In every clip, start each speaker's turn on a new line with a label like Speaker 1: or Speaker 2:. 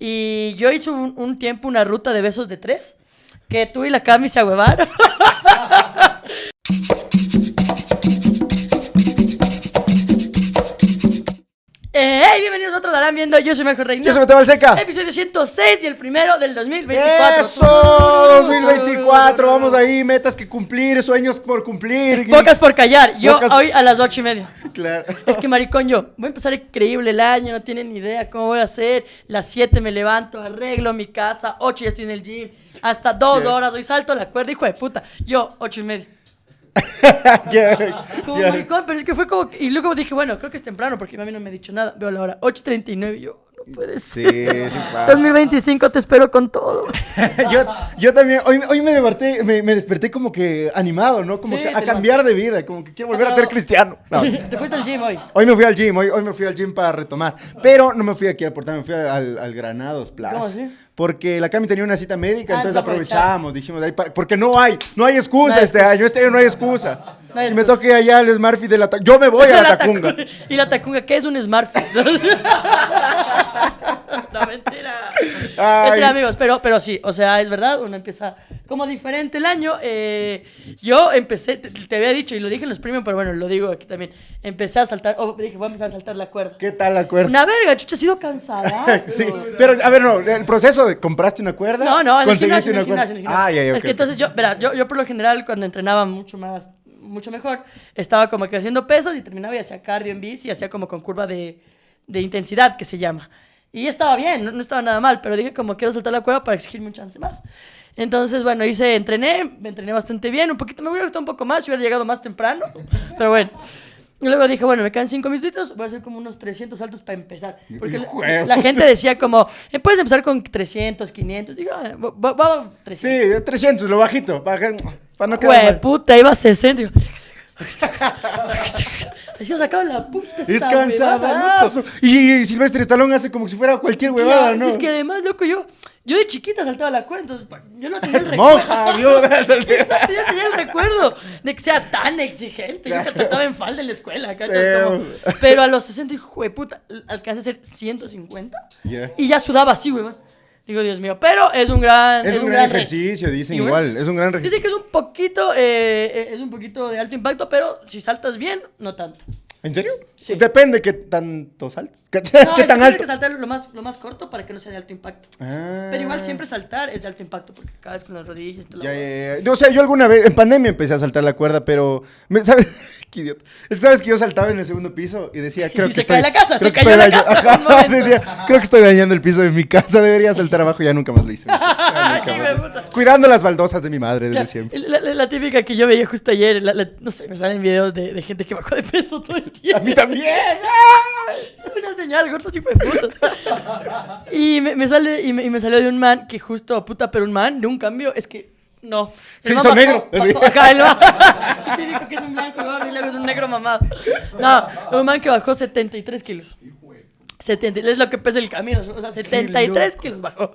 Speaker 1: Y yo hice un, un tiempo una ruta de besos de tres, que tú y la Cami se. hey, bienvenidos a otro Darán Viendo, yo soy Mejor Reina.
Speaker 2: Yo soy Mateo Balseca.
Speaker 1: Episodio 106 y el primero del 2024.
Speaker 2: Eso, 2024, vamos ahí, metas que cumplir, sueños por cumplir.
Speaker 1: Pocas por callar, yo hoy a las ocho y media.
Speaker 2: Claro.
Speaker 1: Es que maricón, yo voy a empezar increíble el año, no tienen ni idea cómo voy a hacer. Las 7 me levanto, arreglo mi casa, 8 ya estoy en el gym, hasta 2
Speaker 2: Ya.
Speaker 1: horas, hoy salto la cuerda, hijo de puta. Yo, 8 y media. Como maricón, pero es que fue como. Y luego dije, bueno, creo que es temprano porque mi mami no me ha dicho nada. Veo la hora, 8.39 y yo, no puede
Speaker 2: Sí,
Speaker 1: ser.
Speaker 2: sí pasa.
Speaker 1: 2025 te espero con todo.
Speaker 2: yo, yo también, hoy, hoy me, desperté, me, me desperté como que animado, ¿no? Como
Speaker 1: Sí,
Speaker 2: que a cambiar de vida, como que quiero volver a ser cristiano. No.
Speaker 1: Te fuiste al gym hoy.
Speaker 2: Hoy me fui al gym, hoy, hoy me fui al gym para retomar. Pero no me fui aquí al portal, me fui al, al Granados Plus.
Speaker 1: ¿Cómo así?
Speaker 2: Porque la Cami tenía una cita médica,
Speaker 1: Ah,
Speaker 2: entonces aprovechamos, dijimos, ahí porque no hay, no hay excusa
Speaker 1: No
Speaker 2: este
Speaker 1: excusa.
Speaker 2: año, este año no hay excusa.
Speaker 1: No hay
Speaker 2: si me
Speaker 1: excusa.
Speaker 2: ir allá al Smartfit de la yo me voy a la Tacunga.
Speaker 1: Y la tacunga, ¿qué es un smartphone? no, mentira.
Speaker 2: Ay.
Speaker 1: Mentira, amigos, pero, pero sí, o sea, es verdad, uno empieza como diferente el año. eh, yo empecé, te, te había dicho y lo dije en los premios, pero bueno, lo digo aquí también. Empecé a saltar, oh, dije, voy a empezar a saltar la cuerda.
Speaker 2: ¿Qué tal la cuerda?
Speaker 1: Una verga, chucha, he sido cansada.
Speaker 2: Sí, pero a ver, no, el proceso de compraste una cuerda.
Speaker 1: No, no, en el gimnasio, en el
Speaker 2: una
Speaker 1: gimnasio, en el gimnasio.
Speaker 2: Ah, ya, ya,
Speaker 1: es
Speaker 2: ok,
Speaker 1: que entonces yo, verá, yo, yo por lo general cuando entrenaba mucho más, mucho mejor, estaba como que haciendo pesas y terminaba y hacía cardio en bici y hacía como con curva de, de intensidad, que se llama. Y estaba bien, no, no estaba nada mal, pero dije como quiero soltar la cueva para exigirme un chance más. Entonces, bueno, hice, entrené, me entrené bastante bien, un poquito, me hubiera gustado un poco más, si hubiera llegado más temprano, pero bueno. Y luego dije, bueno, me quedan cinco minutitos, voy a hacer como unos 300 saltos para empezar. Porque la, la gente decía como, "Eh, puedes empezar con 300, 500. Digo, ah, va- va- va- 300.
Speaker 2: Sí, 300, lo bajito, para, para no
Speaker 1: Jue puta, iba a 60. Así sacaba la puta
Speaker 2: Es cansadazo. Y, Silvestre Stallone hace como si fuera cualquier huevada, ¿no?
Speaker 1: Es que además, loco, yo, yo de chiquita saltaba la cuerda, entonces pa- yo no tenía el recuerdo.
Speaker 2: Viuda,
Speaker 1: Exacto, yo tenía el recuerdo de que sea tan exigente. Yo que saltaba en falda en la escuela, ¿cachas? Como- pero a los 60, hijo de puta, alcancé a ser 150
Speaker 2: Ya.
Speaker 1: y ya sudaba así, weón. Digo, Dios mío, pero es un gran,
Speaker 2: Es un gran ejercicio, dicen
Speaker 1: bueno,
Speaker 2: igual. Es un gran
Speaker 1: Dice
Speaker 2: ejercicio.
Speaker 1: que es un poquito, eh, eh, es un poquito de alto impacto, pero si saltas bien, no tanto.
Speaker 2: ¿En serio?
Speaker 1: Sí.
Speaker 2: Depende qué tanto saltas. ¿Qué,
Speaker 1: No,
Speaker 2: qué tan alto?
Speaker 1: que saltar lo más, lo más corto para que no sea de alto impacto.
Speaker 2: Ah.
Speaker 1: Pero igual siempre saltar es de alto impacto porque caes con las rodillas. y lo
Speaker 2: Ya, ya, ya. O sea, yo alguna vez, en pandemia empecé a saltar la cuerda, pero, me- ¿sabes? Qué idiota. Es que sabes que yo saltaba en el segundo piso y decía, creo
Speaker 1: Y
Speaker 2: que
Speaker 1: se
Speaker 2: estoy...
Speaker 1: cae la casa,
Speaker 2: creo
Speaker 1: se
Speaker 2: que
Speaker 1: cayó
Speaker 2: estoy
Speaker 1: la casa
Speaker 2: Ajá, decía, creo que estoy dañando el piso de mi casa, debería saltar abajo, ya nunca más lo hice. Nunca
Speaker 1: Qué
Speaker 2: más
Speaker 1: hueputa.
Speaker 2: Cuidando las baldosas de mi madre desde
Speaker 1: La,
Speaker 2: siempre.
Speaker 1: la- típica que yo veía justo ayer, no sé, me salen videos de, de gente que bajó de peso todo el tiempo.
Speaker 2: A mí también.
Speaker 1: Una señal, gordo, tipo de puta. Y me, me sale, y me, y me salió de un man que justo, puta, pero un man de un cambio, es que, no.
Speaker 2: Se hizo negro,
Speaker 1: bajó acá, el man. El típico que es un blanco gordo y luego es un negro mamado. No, un man que bajó 73 kilos. 70, es lo que pesa el camino, o sea, 73 kilos bajó.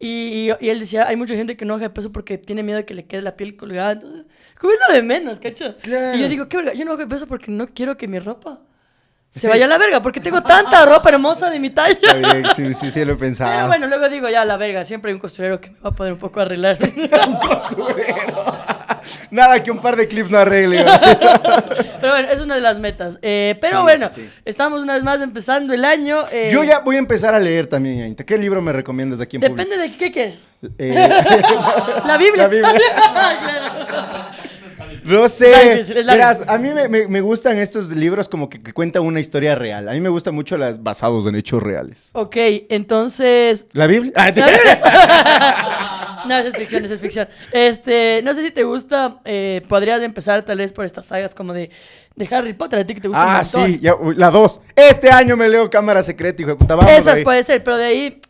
Speaker 1: Y, y, y él decía, hay mucha gente que no baja de peso porque tiene miedo de que le quede la piel colgada, entonces, ¿cómo es lo de menos, cacho?
Speaker 2: Claro.
Speaker 1: Y yo digo, qué verga, yo no de peso porque no quiero que mi ropa se vaya a la verga, porque tengo tanta ropa hermosa de mi talla.
Speaker 2: Está bien, sí, sí, sí lo he
Speaker 1: Pero
Speaker 2: pensado.
Speaker 1: bueno, luego digo, ya, la verga, siempre hay un costurero que me va a poder un poco arreglar.
Speaker 2: Nada que un par de clips no arregle.
Speaker 1: pero bueno, es una de las metas. Eh, pero
Speaker 2: Sí,
Speaker 1: bueno,
Speaker 2: sí,
Speaker 1: estamos una vez más empezando el año. eh,
Speaker 2: Yo ya voy a empezar a leer también, Yainta. ¿Qué libro me recomiendas de aquí en
Speaker 1: Depende de qué quieres.
Speaker 2: Eh,
Speaker 1: La Biblia.
Speaker 2: La Biblia.
Speaker 1: Claro.
Speaker 2: No sé.
Speaker 1: es.
Speaker 2: Verás, a mí me, me- me gustan estos libros como que, que cuentan una historia real. A mí me gustan mucho las basados en hechos reales.
Speaker 1: Ok, entonces.
Speaker 2: ¿La Biblia? Ah,
Speaker 1: ¿La Biblia? no, esa es ficción, esa es ficción. Este, no sé si te gusta, eh, podrías empezar tal vez por estas sagas como de, de Harry Potter, a ti que te gusta
Speaker 2: Ah, sí, ya, la dos. Este año me leo Cámara Secreta, hijo de puta. Vamos
Speaker 1: Esas
Speaker 2: ahí.
Speaker 1: puede ser, pero de ahí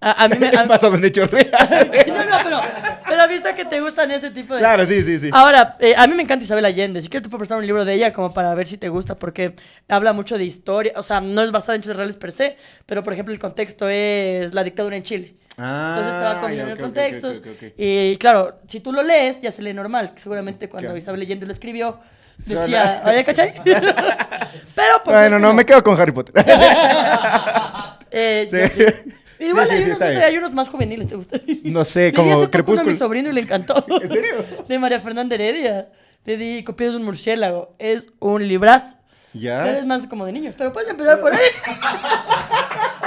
Speaker 1: a, a mí me... a-
Speaker 2: Basado en hechos reales.
Speaker 1: no, no, pero, pero visto que te gustan ese tipo de...
Speaker 2: claro, sí, sí, sí.
Speaker 1: Ahora, eh, a mí me encanta Isabel Allende. Si quieres te puedo prestar un libro de ella como para ver si te gusta, porque habla mucho de historia. O sea, no es basada en hechos reales per se, pero por ejemplo el contexto es la dictadura en Chile.
Speaker 2: Ah,
Speaker 1: Entonces te va combinando
Speaker 2: ok, ok,
Speaker 1: contextos.
Speaker 2: ok, ok, ok.
Speaker 1: Y claro, si tú lo lees, ya se lee normal. Seguramente cuando. Isabel Allende lo escribió, decía, ¿oye, cachai? pero por
Speaker 2: Bueno, no, me quedo con Harry Potter.
Speaker 1: eh,
Speaker 2: Sí.
Speaker 1: Igual
Speaker 2: Sí,
Speaker 1: hay,
Speaker 2: sí,
Speaker 1: unos,
Speaker 2: está
Speaker 1: no sé,
Speaker 2: bien.
Speaker 1: hay unos más juveniles, ¿te gusta?
Speaker 2: No sé, como
Speaker 1: uno a
Speaker 2: Crepúsculo.
Speaker 1: mi sobrino y le encantó.
Speaker 2: ¿En serio?
Speaker 1: De María Fernanda Heredia. Le di Copias de un murciélago. Es un librazo.
Speaker 2: Ya.
Speaker 1: Pero es más como de niños. Pero puedes empezar por ahí.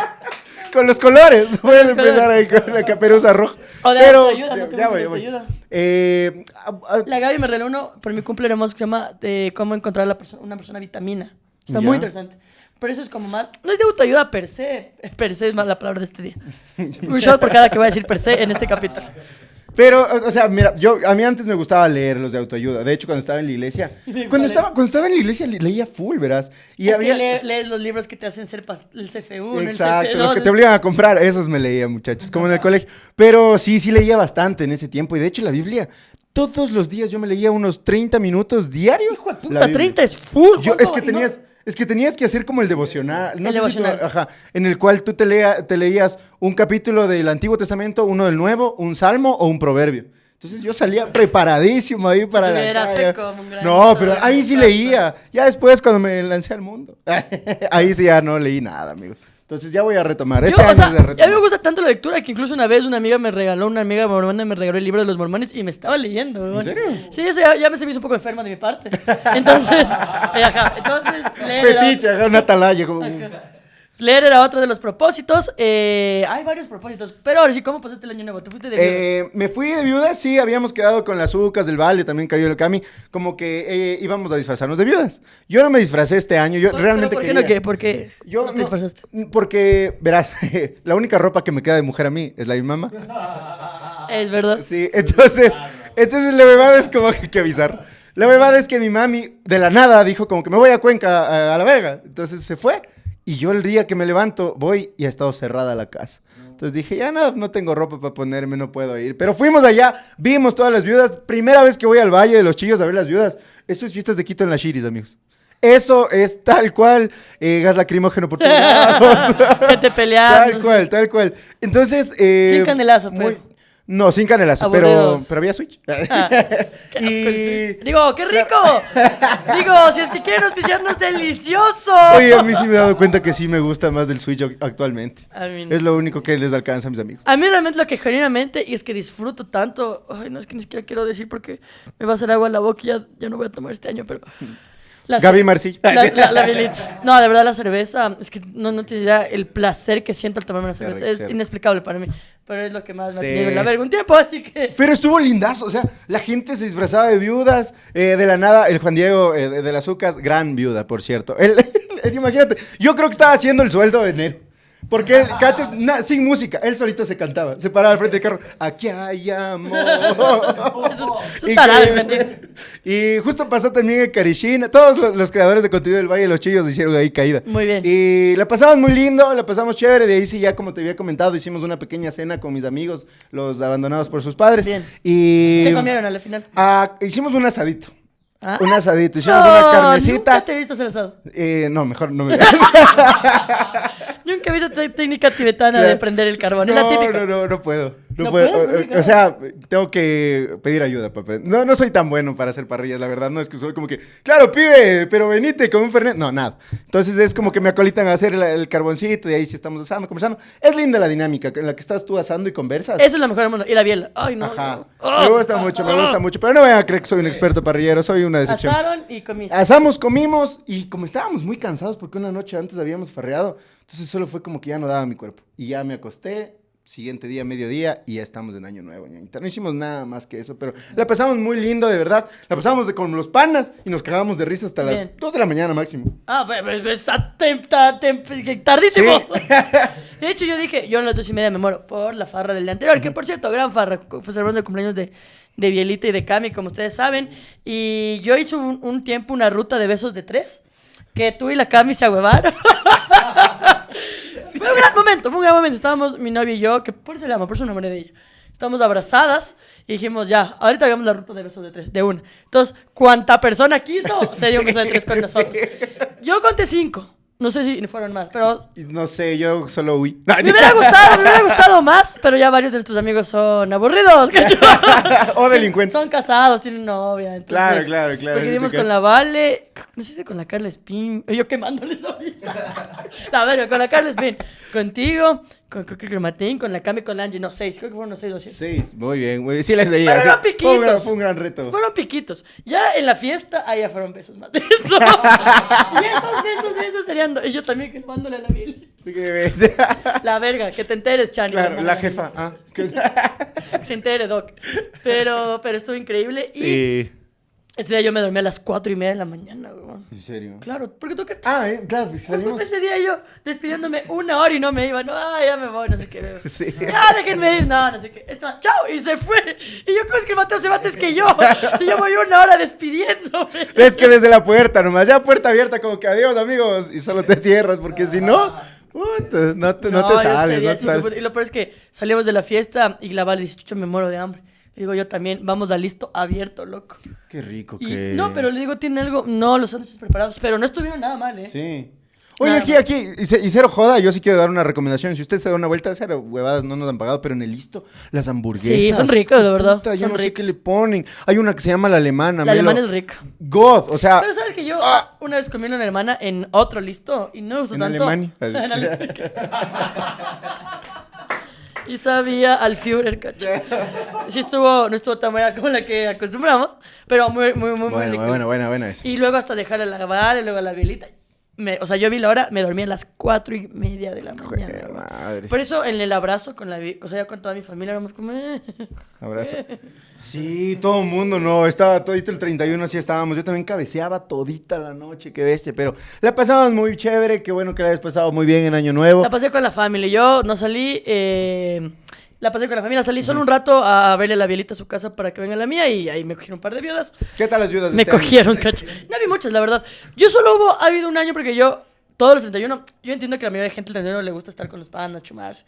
Speaker 2: Con los colores. Puedes
Speaker 1: los
Speaker 2: empezar ahí con la caperuza roja.
Speaker 1: O de
Speaker 2: Pero,
Speaker 1: autoayuda, ¿no te
Speaker 2: ya voy, voy. Eh, a- a-
Speaker 1: La Gaby me regaló uno por mi cumple hermoso que se llama de cómo encontrar a la perso- una persona vitamina. Está
Speaker 2: Ya.
Speaker 1: muy interesante. Pero eso es como más. No es de autoayuda per se. Per se es más la palabra de este día. Un shot por cada que voy a decir per se en este capítulo.
Speaker 2: Pero, o- sea, mira, yo, a mí antes me gustaba leer los de autoayuda. De hecho, cuando estaba en la iglesia, cuando
Speaker 1: ¿Cuál
Speaker 2: estaba, cuando estaba en la iglesia le- leía full, verás. Y
Speaker 1: es
Speaker 2: había...
Speaker 1: que le- lees los libros que te hacen ser el CF1,
Speaker 2: Exacto,
Speaker 1: el CF2.
Speaker 2: los que te obligan a comprar, esos me leía, muchachos, como en el colegio. Pero sí, sí leía bastante en ese tiempo. Y de hecho, la Biblia, todos los días yo me leía unos 30 minutos diarios.
Speaker 1: Hijo de puta,
Speaker 2: Biblia.
Speaker 1: 30 es full.
Speaker 2: Yo, es que
Speaker 1: no-
Speaker 2: tenías, es que tenías que hacer como el devocional. No
Speaker 1: El
Speaker 2: sé si tú-
Speaker 1: devocional.
Speaker 2: ajá, en el cual tú te, lea, te leías un capítulo del Antiguo Testamento, uno del Nuevo, un salmo o un proverbio. Entonces yo salía preparadísimo ahí para la
Speaker 1: Tuvieras
Speaker 2: calle.
Speaker 1: fe como un gran
Speaker 2: No, pero ahí sí leía. Ya después cuando me lancé al mundo. ahí sí ya no leí nada, amigos. Entonces ya voy a retomar.
Speaker 1: Yo,
Speaker 2: Este
Speaker 1: o sea,
Speaker 2: es de
Speaker 1: a mí
Speaker 2: retomar.
Speaker 1: me gusta tanto la lectura que incluso una vez una amiga me regaló, una amiga mormona me regaló el libro de los mormones y me estaba leyendo. weón.
Speaker 2: serio?
Speaker 1: Sí, eso ya, ya me se me hizo un poco enferma de mi parte. Entonces, eh, ajá, entonces
Speaker 2: Fetiche, ajá, una atalaya. Como...
Speaker 1: leer era otro de los propósitos. Eh, hay varios propósitos, pero ahora sí, ¿cómo pasaste el año nuevo? ¿Te fuiste de viudas?
Speaker 2: Eh, me fui de viudas, sí, habíamos quedado con las Ucas del Valle, también cayó el Cami, como que eh, íbamos a disfrazarnos de viudas. Yo no me disfracé este año, yo
Speaker 1: ¿Por-
Speaker 2: realmente
Speaker 1: ¿Por qué
Speaker 2: quería.
Speaker 1: no qué? ¿Por qué
Speaker 2: Yo
Speaker 1: no te
Speaker 2: no-
Speaker 1: disfrazaste?
Speaker 2: Porque, verás, la única ropa que me queda de mujer a mí es la de mi mamá.
Speaker 1: Es verdad.
Speaker 2: Sí, entonces, entonces la verdad es como que, que avisar. La verdad es que mi mami de la nada dijo como que me voy a Cuenca a, a la verga. Entonces se fue. Y yo el día que me levanto voy y ha estado cerrada la casa. Entonces dije, ya no, no tengo ropa para ponerme, no puedo ir. Pero fuimos allá, vimos todas las viudas. Primera vez que voy al Valle de los Chillos a ver las viudas. Esto es fiestas de Quito en las Chiris, amigos. Eso es tal cual, eh, gas lacrimógeno por todos lados.
Speaker 1: Gente peleando.
Speaker 2: Tal cual, tal cual. Entonces. eh,
Speaker 1: Sin canelazo, pero.
Speaker 2: No, sin canelazo, pero,
Speaker 1: Aburridos.
Speaker 2: pero había Switch.
Speaker 1: Ah, qué asco el
Speaker 2: y.
Speaker 1: Digo, qué rico. Digo, si es que quieren auspiciarnos, delicioso.
Speaker 2: Oye, a mí sí me he dado cuenta que sí me gusta más del Switch ac- actualmente.
Speaker 1: A mí no.
Speaker 2: Es lo único que les alcanza a mis amigos.
Speaker 1: A mí realmente lo que genuinamente, y es que disfruto tanto, ay, no es que ni siquiera quiero decir porque me va a hacer agua en la boca y ya, ya no voy a tomar este año, pero... La
Speaker 2: Gaby Marcillo.
Speaker 1: La, la. No, de verdad la cerveza, es que no, no te idea el placer que siento al tomarme una cerveza. Es inexplicable para mí, pero es lo que más me ha
Speaker 2: Sí.
Speaker 1: tenido en la verga un tiempo, así que...
Speaker 2: Pero estuvo lindazo, o sea, la gente se disfrazaba de viudas, eh, de la nada, el Juan Diego eh, de, de las Ucas, gran viuda, por cierto. Imagínate, yo creo que estaba haciendo el sueldo de enero. Porque él, cachas, Na- sin música, él solito se cantaba, se paraba al frente del carro, aquí hay amor. Y que-. Y justo pasó también el Carishina, todos los, los creadores de contenido del Valle de los Chillos hicieron ahí caída.
Speaker 1: Muy bien.
Speaker 2: Y la pasamos muy lindo, la pasamos chévere, de ahí sí ya como te había comentado, hicimos una pequeña cena con mis amigos, los abandonados por sus padres.
Speaker 1: Bien.
Speaker 2: Y
Speaker 1: ¿Qué comieron al final?
Speaker 2: Ah, hicimos un asadito.
Speaker 1: ¿Ah?
Speaker 2: Un asadito, hicimos
Speaker 1: No,
Speaker 2: una carnecita.
Speaker 1: Nunca te he visto hacer asado.
Speaker 2: Eh, no, mejor no me
Speaker 1: Nunca he visto técnica tibetana de prender el carbón.
Speaker 2: no,
Speaker 1: es la típica.
Speaker 2: No, no, no puedo. No,
Speaker 1: ¿No
Speaker 2: puedo.
Speaker 1: puedes?
Speaker 2: Eh, O sea, tengo que pedir ayuda aprender. No, no soy tan bueno para hacer parrillas, la verdad. No es que soy como que, claro, pibe, pero venite con un fernet. No, nada. Entonces es como que me acolitan a hacer el, el carboncito y ahí sí estamos asando, conversando. Es linda la dinámica en la que estás tú asando y conversas.
Speaker 1: Esa es la mejor del mundo. Y la biela. Ay, no.
Speaker 2: Ajá.
Speaker 1: no.
Speaker 2: Me gusta mucho, me gusta mucho. Pero no vayan a creer que soy un experto parrillero, soy una decepción.
Speaker 1: Asaron y comiste.
Speaker 2: Asamos, comimos y como estábamos muy cansados porque una noche antes habíamos farreado, entonces solo fue como que ya no daba mi cuerpo. Y ya me acosté, siguiente día, mediodía, y ya estamos en Año Nuevo, ñañita. No hicimos nada más que eso, pero la pasamos muy lindo, de verdad. La pasamos de, con los panas y nos cagábamos de risa hasta
Speaker 1: Bien.
Speaker 2: las 2 de la mañana máximo.
Speaker 1: Ah, pero, está tardísimo.
Speaker 2: Sí.
Speaker 1: De hecho, yo dije, yo a las dos y media me muero por la farra del día anterior, que por cierto, gran farra. Fue celebramos el cumpleaños de, de Bielita y de Cami, como ustedes saben. Y yo hice un, un tiempo una ruta de besos de tres, que tú y la Cami se ahuevaron. Fue un gran momento, fue un gran momento. Estábamos mi novia y yo, que por eso le amo, por eso enamoré de ella. Estábamos abrazadas y dijimos, ya, ahorita hagamos la ruta de besos de tres, de una. Entonces, cuanta persona quiso, se dio un beso de tres con nosotros. Yo conté cinco. No sé si fueron más, pero
Speaker 2: no sé, yo solo huí.
Speaker 1: me hubiera gustado, me hubiera gustado más, pero ya varios de nuestros amigos son aburridos,
Speaker 2: o delincuentes.
Speaker 1: Son casados, tienen novia. Entonces,
Speaker 2: Claro, claro, claro,
Speaker 1: Porque dimos con la Vale, no sé si con la Carla Spin, yo quemándoles ahorita. A ver, con la Carla Spin, contigo, con, creo que Crematín, con la Cami, con la Angie, no, seis, creo que fueron los seis o siete.
Speaker 2: Seis, muy bien, muy bien. Sí les leía.
Speaker 1: Pero
Speaker 2: sí.
Speaker 1: eran
Speaker 2: Fue un, gran,
Speaker 1: piquitos.
Speaker 2: fue un gran reto.
Speaker 1: Fueron piquitos. Ya en la fiesta, ahí ya fueron besos más de eso. y esos besos de esos serían. Y yo también quemándole a la miel.
Speaker 2: Que-
Speaker 1: La verga, que te enteres, Chani.
Speaker 2: claro, la jefa. Ah, que-
Speaker 1: Que se entere, Doc. Pero, pero estuvo increíble. Y
Speaker 2: Sí.
Speaker 1: Ese día yo me dormí a las cuatro y media de la mañana, weón.
Speaker 2: ¿En serio?
Speaker 1: Claro, porque tú que.
Speaker 2: Ah, eh, claro, pues salimos.
Speaker 1: Ese día yo despidiéndome una hora y no me iba. No, ah, ya me voy, no sé qué.
Speaker 2: Sí.
Speaker 1: Ya, déjenme ir. No, no sé qué. Esteban, chao. Y se fue. Y yo, ¿cómo es que el Mateo se va antes que yo? Si yo voy una hora despidiéndome.
Speaker 2: Es que desde la puerta nomás, ya puerta abierta, como que adiós amigos, y solo te cierras, porque si no, puta, no te, no te
Speaker 1: yo ese
Speaker 2: sales, no te sales.
Speaker 1: Y lo peor es que salimos de la fiesta y la Val dice, chucha, me muero de hambre. Digo, yo también, vamos a listo abierto, loco.
Speaker 2: Qué rico
Speaker 1: Y,
Speaker 2: que...
Speaker 1: No, pero le digo, tiene algo. No, los sándwiches preparados. Pero no estuvieron nada mal, ¿eh?
Speaker 2: Sí. Oye,
Speaker 1: Nada
Speaker 2: aquí, aquí, y, ce- y cero joda, yo sí quiero dar una recomendación. Si usted se da una vuelta, cero huevadas, no nos han pagado, pero en el listo, las hamburguesas.
Speaker 1: Sí, son ricas, de verdad,
Speaker 2: Puta, yo no sé qué le ponen. Hay una que se llama la alemana.
Speaker 1: La alemana es rica.
Speaker 2: God, o sea...
Speaker 1: Pero sabes que yo
Speaker 2: Ah.
Speaker 1: una vez comí una alemana en otro listo y no me gustó
Speaker 2: En
Speaker 1: tanto.
Speaker 2: Alemania.
Speaker 1: En Alemania. y sabía al Führer, cacho. Sí estuvo, no estuvo tan buena como la que acostumbramos, pero muy, muy, muy, muy
Speaker 2: Bueno,
Speaker 1: rico.
Speaker 2: bueno, bueno, bueno eso.
Speaker 1: Y luego hasta dejarla lavar, y luego la bielita. Me, o sea, yo vi la hora, me dormí a las cuatro y media de la mañana.
Speaker 2: Joder,
Speaker 1: güey.
Speaker 2: madre.
Speaker 1: Por eso en el abrazo con la, o sea, ya con toda mi familia éramos como... eh.
Speaker 2: Abrazo. Sí, todo el mundo, no, estaba todito el 31, así estábamos. Yo también cabeceaba todita la noche, qué bestia, pero la pasamos muy chévere, qué bueno que la hayas pasado muy bien en Año Nuevo.
Speaker 1: La pasé con la familia. Yo no salí. eh, la pasé con la familia. Salí solo un rato a verle la bielita a su casa para que venga la mía y ahí me cogieron un par de viudas.
Speaker 2: ¿Qué tal las viudas? de
Speaker 1: Me
Speaker 2: este año?
Speaker 1: cogieron, cacho. No vi muchas, la verdad. Yo solo hubo, ha habido un año porque yo, todos los 31, yo entiendo que a la mayoría de gente el 31 le gusta estar con los panas, chumarse.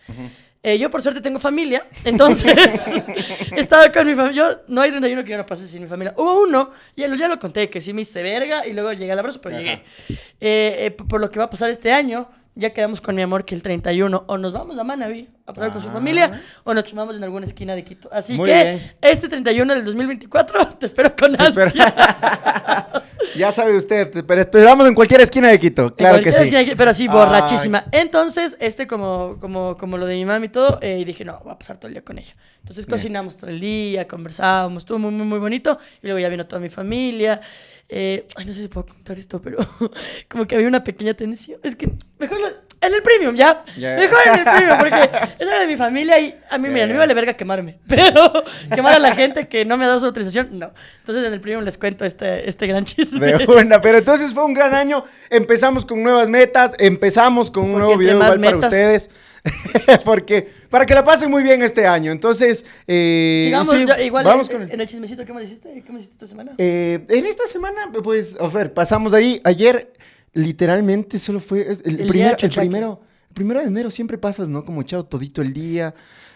Speaker 1: Eh, yo por suerte tengo familia, entonces estaba con mi familia. Yo no hay 31 que yo no pase sin mi familia. Hubo uno, ya lo, ya lo conté, que sí me hice verga y luego llegué al abrazo, pero llegué. Eh, eh, p- por lo que va a pasar este año, ya quedamos con mi amor que el 31 o nos vamos a Manaví a pasar con su
Speaker 2: Ah.
Speaker 1: familia o nos chumamos en alguna esquina de Quito. Así
Speaker 2: Muy
Speaker 1: que
Speaker 2: bien.
Speaker 1: este 31 del 2024 te espero con
Speaker 2: Te espero. Ya sabe usted, pero esperamos en cualquier esquina de Quito, claro que sí.
Speaker 1: esquina, pero así
Speaker 2: Ay.
Speaker 1: borrachísima. Entonces, este como, como, como lo de mi mami y todo, eh, dije, no, voy a pasar todo el día con ella. Entonces
Speaker 2: Bien.
Speaker 1: cocinamos todo el día, conversábamos, estuvo muy, muy, muy bonito. Y luego ya vino toda mi familia. Eh, ay, no sé si puedo contar esto, pero como que había una pequeña tensión. Es que mejor lo- en el premium, ¿ya?
Speaker 2: Ya.
Speaker 1: Mejor en el premium, porque era de mi familia y a mí, mira, no me vale verga quemarme. Pero quemar a la gente que no me ha dado su autorización, no. Entonces en el premium les cuento este, este gran chisme.
Speaker 2: De una, pero entonces fue un gran año. Empezamos con nuevas metas, empezamos con un
Speaker 1: Porque
Speaker 2: nuevo video
Speaker 1: más
Speaker 2: igual para ustedes. Porque, para que la pasen muy bien este año. Entonces, eh,
Speaker 1: Sigamos,
Speaker 2: sí,
Speaker 1: yo- igual
Speaker 2: vamos
Speaker 1: en,
Speaker 2: con el-
Speaker 1: en el chismecito, ¿qué me hiciste? ¿Qué me hiciste esta semana?
Speaker 2: Eh, en esta semana, pues, a ver, pasamos ahí. Ayer, literalmente, solo fue el,
Speaker 1: El día
Speaker 2: primero, el primero. El primero de enero siempre pasas, ¿no? Como echado todito el día.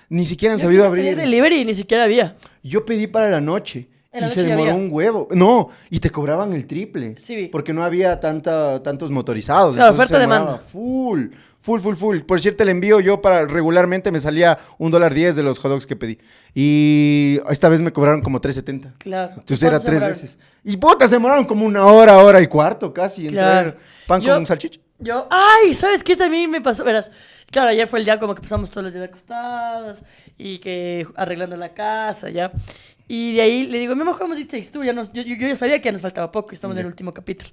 Speaker 2: Ni siquiera han
Speaker 1: Yo
Speaker 2: sabido abrir.
Speaker 1: delivery y ni siquiera había.
Speaker 2: Yo pedí para la noche.
Speaker 1: La
Speaker 2: y se
Speaker 1: noche
Speaker 2: demoró
Speaker 1: había.
Speaker 2: un huevo. No, y te cobraban el triple.
Speaker 1: Sí, vi.
Speaker 2: Porque no había tanta, tantos motorizados.
Speaker 1: Claro, oferta, demanda.
Speaker 2: Full, full, full, full. Por cierto, el envío yo para regularmente me salía un dólar diez de los hot dogs que pedí. Y esta vez me cobraron como 3.70.
Speaker 1: Claro.
Speaker 2: Entonces era
Speaker 1: ¿Cuántos
Speaker 2: tres veces. Y putas, se demoraron como una hora, hora y cuarto casi.
Speaker 1: Claro.
Speaker 2: traer Pan
Speaker 1: Yo-
Speaker 2: con salchicha.
Speaker 1: Yo, ay, ¿sabes qué también me pasó? Verás, claro, ayer fue el día como que pasamos todos los días acostados y que arreglando la casa, ya. Y de ahí le digo, mi amor, It Takes Two, ya nos- yo, ya sabía que ya nos faltaba poco estamos en el último capítulo.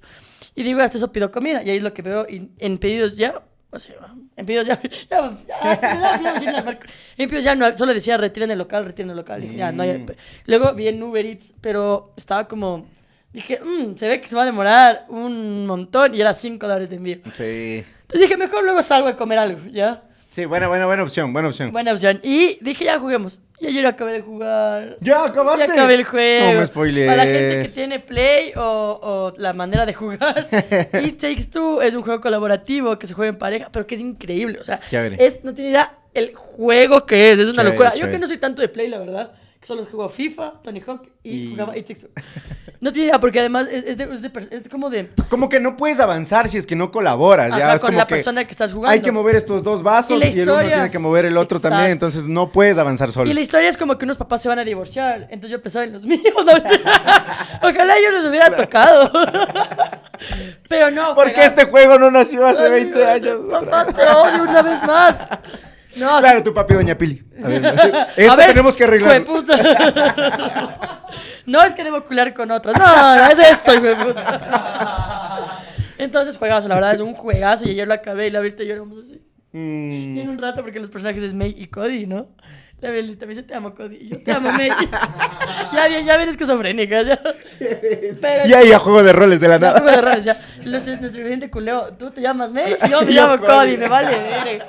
Speaker 1: Y digo, hasta eso pido comida. Y ahí es lo que veo y en pedidos ya, o sea, en pedidos ya, ya, ya, pedidos ya no, solo decía retiren el local, retiren el local. Dije, ya, no, ya.
Speaker 2: Mm.
Speaker 1: Luego vi en Uber Eats, pero estaba como, dije, "Mm, se ve que se va a demorar un montón y era 5 dólares de envío.
Speaker 2: Sí.
Speaker 1: Entonces dije, mejor luego salgo a comer algo, ¿ya?
Speaker 2: Sí, buena, buena, buena opción, buena opción.
Speaker 1: Buena opción. Y dije, ya juguemos. Y ayer acabé de jugar.
Speaker 2: ¿Ya acabaste?
Speaker 1: Ya acabé el juego.
Speaker 2: No me spoilees.
Speaker 1: Para la gente que tiene Play o, o la manera de jugar, It Takes Two es un juego colaborativo que se juega en pareja, pero que es increíble. O sea, es, no tiene idea el juego que es. Es una
Speaker 2: Chévere,
Speaker 1: locura. Yo
Speaker 2: chévere.
Speaker 1: que no soy tanto de Play, la verdad. Que solo juego FIFA, Tony Hawk y,
Speaker 2: Y-
Speaker 1: jugaba It Takes Two. No tiene idea, porque además es, es de- es de per- es como de.
Speaker 2: Como que no puedes avanzar si es que no colaboras. ya
Speaker 1: Ajá,
Speaker 2: es
Speaker 1: con
Speaker 2: como
Speaker 1: la
Speaker 2: que
Speaker 1: persona que estás jugando.
Speaker 2: Hay que mover estos dos vasos
Speaker 1: Y
Speaker 2: y,
Speaker 1: la
Speaker 2: el uno
Speaker 1: historia-
Speaker 2: tiene que mover el otro
Speaker 1: Exacto.
Speaker 2: también. Entonces no puedes avanzar solo.
Speaker 1: Y la historia es como que unos papás se van a divorciar. Entonces yo pensaba en los míos. ¿no? Ojalá ellos les hubiera tocado. Pero no.
Speaker 2: Porque este juego no nació hace
Speaker 1: Ay,
Speaker 2: 20 años.
Speaker 1: Papá, te odio una vez más. No,
Speaker 2: claro,
Speaker 1: sí.
Speaker 2: tu papi, doña Pili. A ver,
Speaker 1: A
Speaker 2: esto
Speaker 1: ver,
Speaker 2: tenemos que arreglar.
Speaker 1: No es que debo culiar con otros. No, no, es esto, hijo de puta. Entonces, juegazo, la verdad es un juegazo. Y ayer lo acabé y la ahorita lloramos así.
Speaker 2: Mm.
Speaker 1: Y en un rato, porque los personajes es May y Cody, ¿no? La Belita me dice, te amo, Cody. Y yo, te amo, May. ya bien, ya bien esquizofrénica, ya. Pero...
Speaker 2: Y ahí a juego de roles de la
Speaker 1: Ya,
Speaker 2: nada.
Speaker 1: juego de roles, ya. Los- nuestro cliente culeo, tú te llamas May y yo me
Speaker 2: Yo
Speaker 1: llamo
Speaker 2: Cody.
Speaker 1: Cody, me vale verga.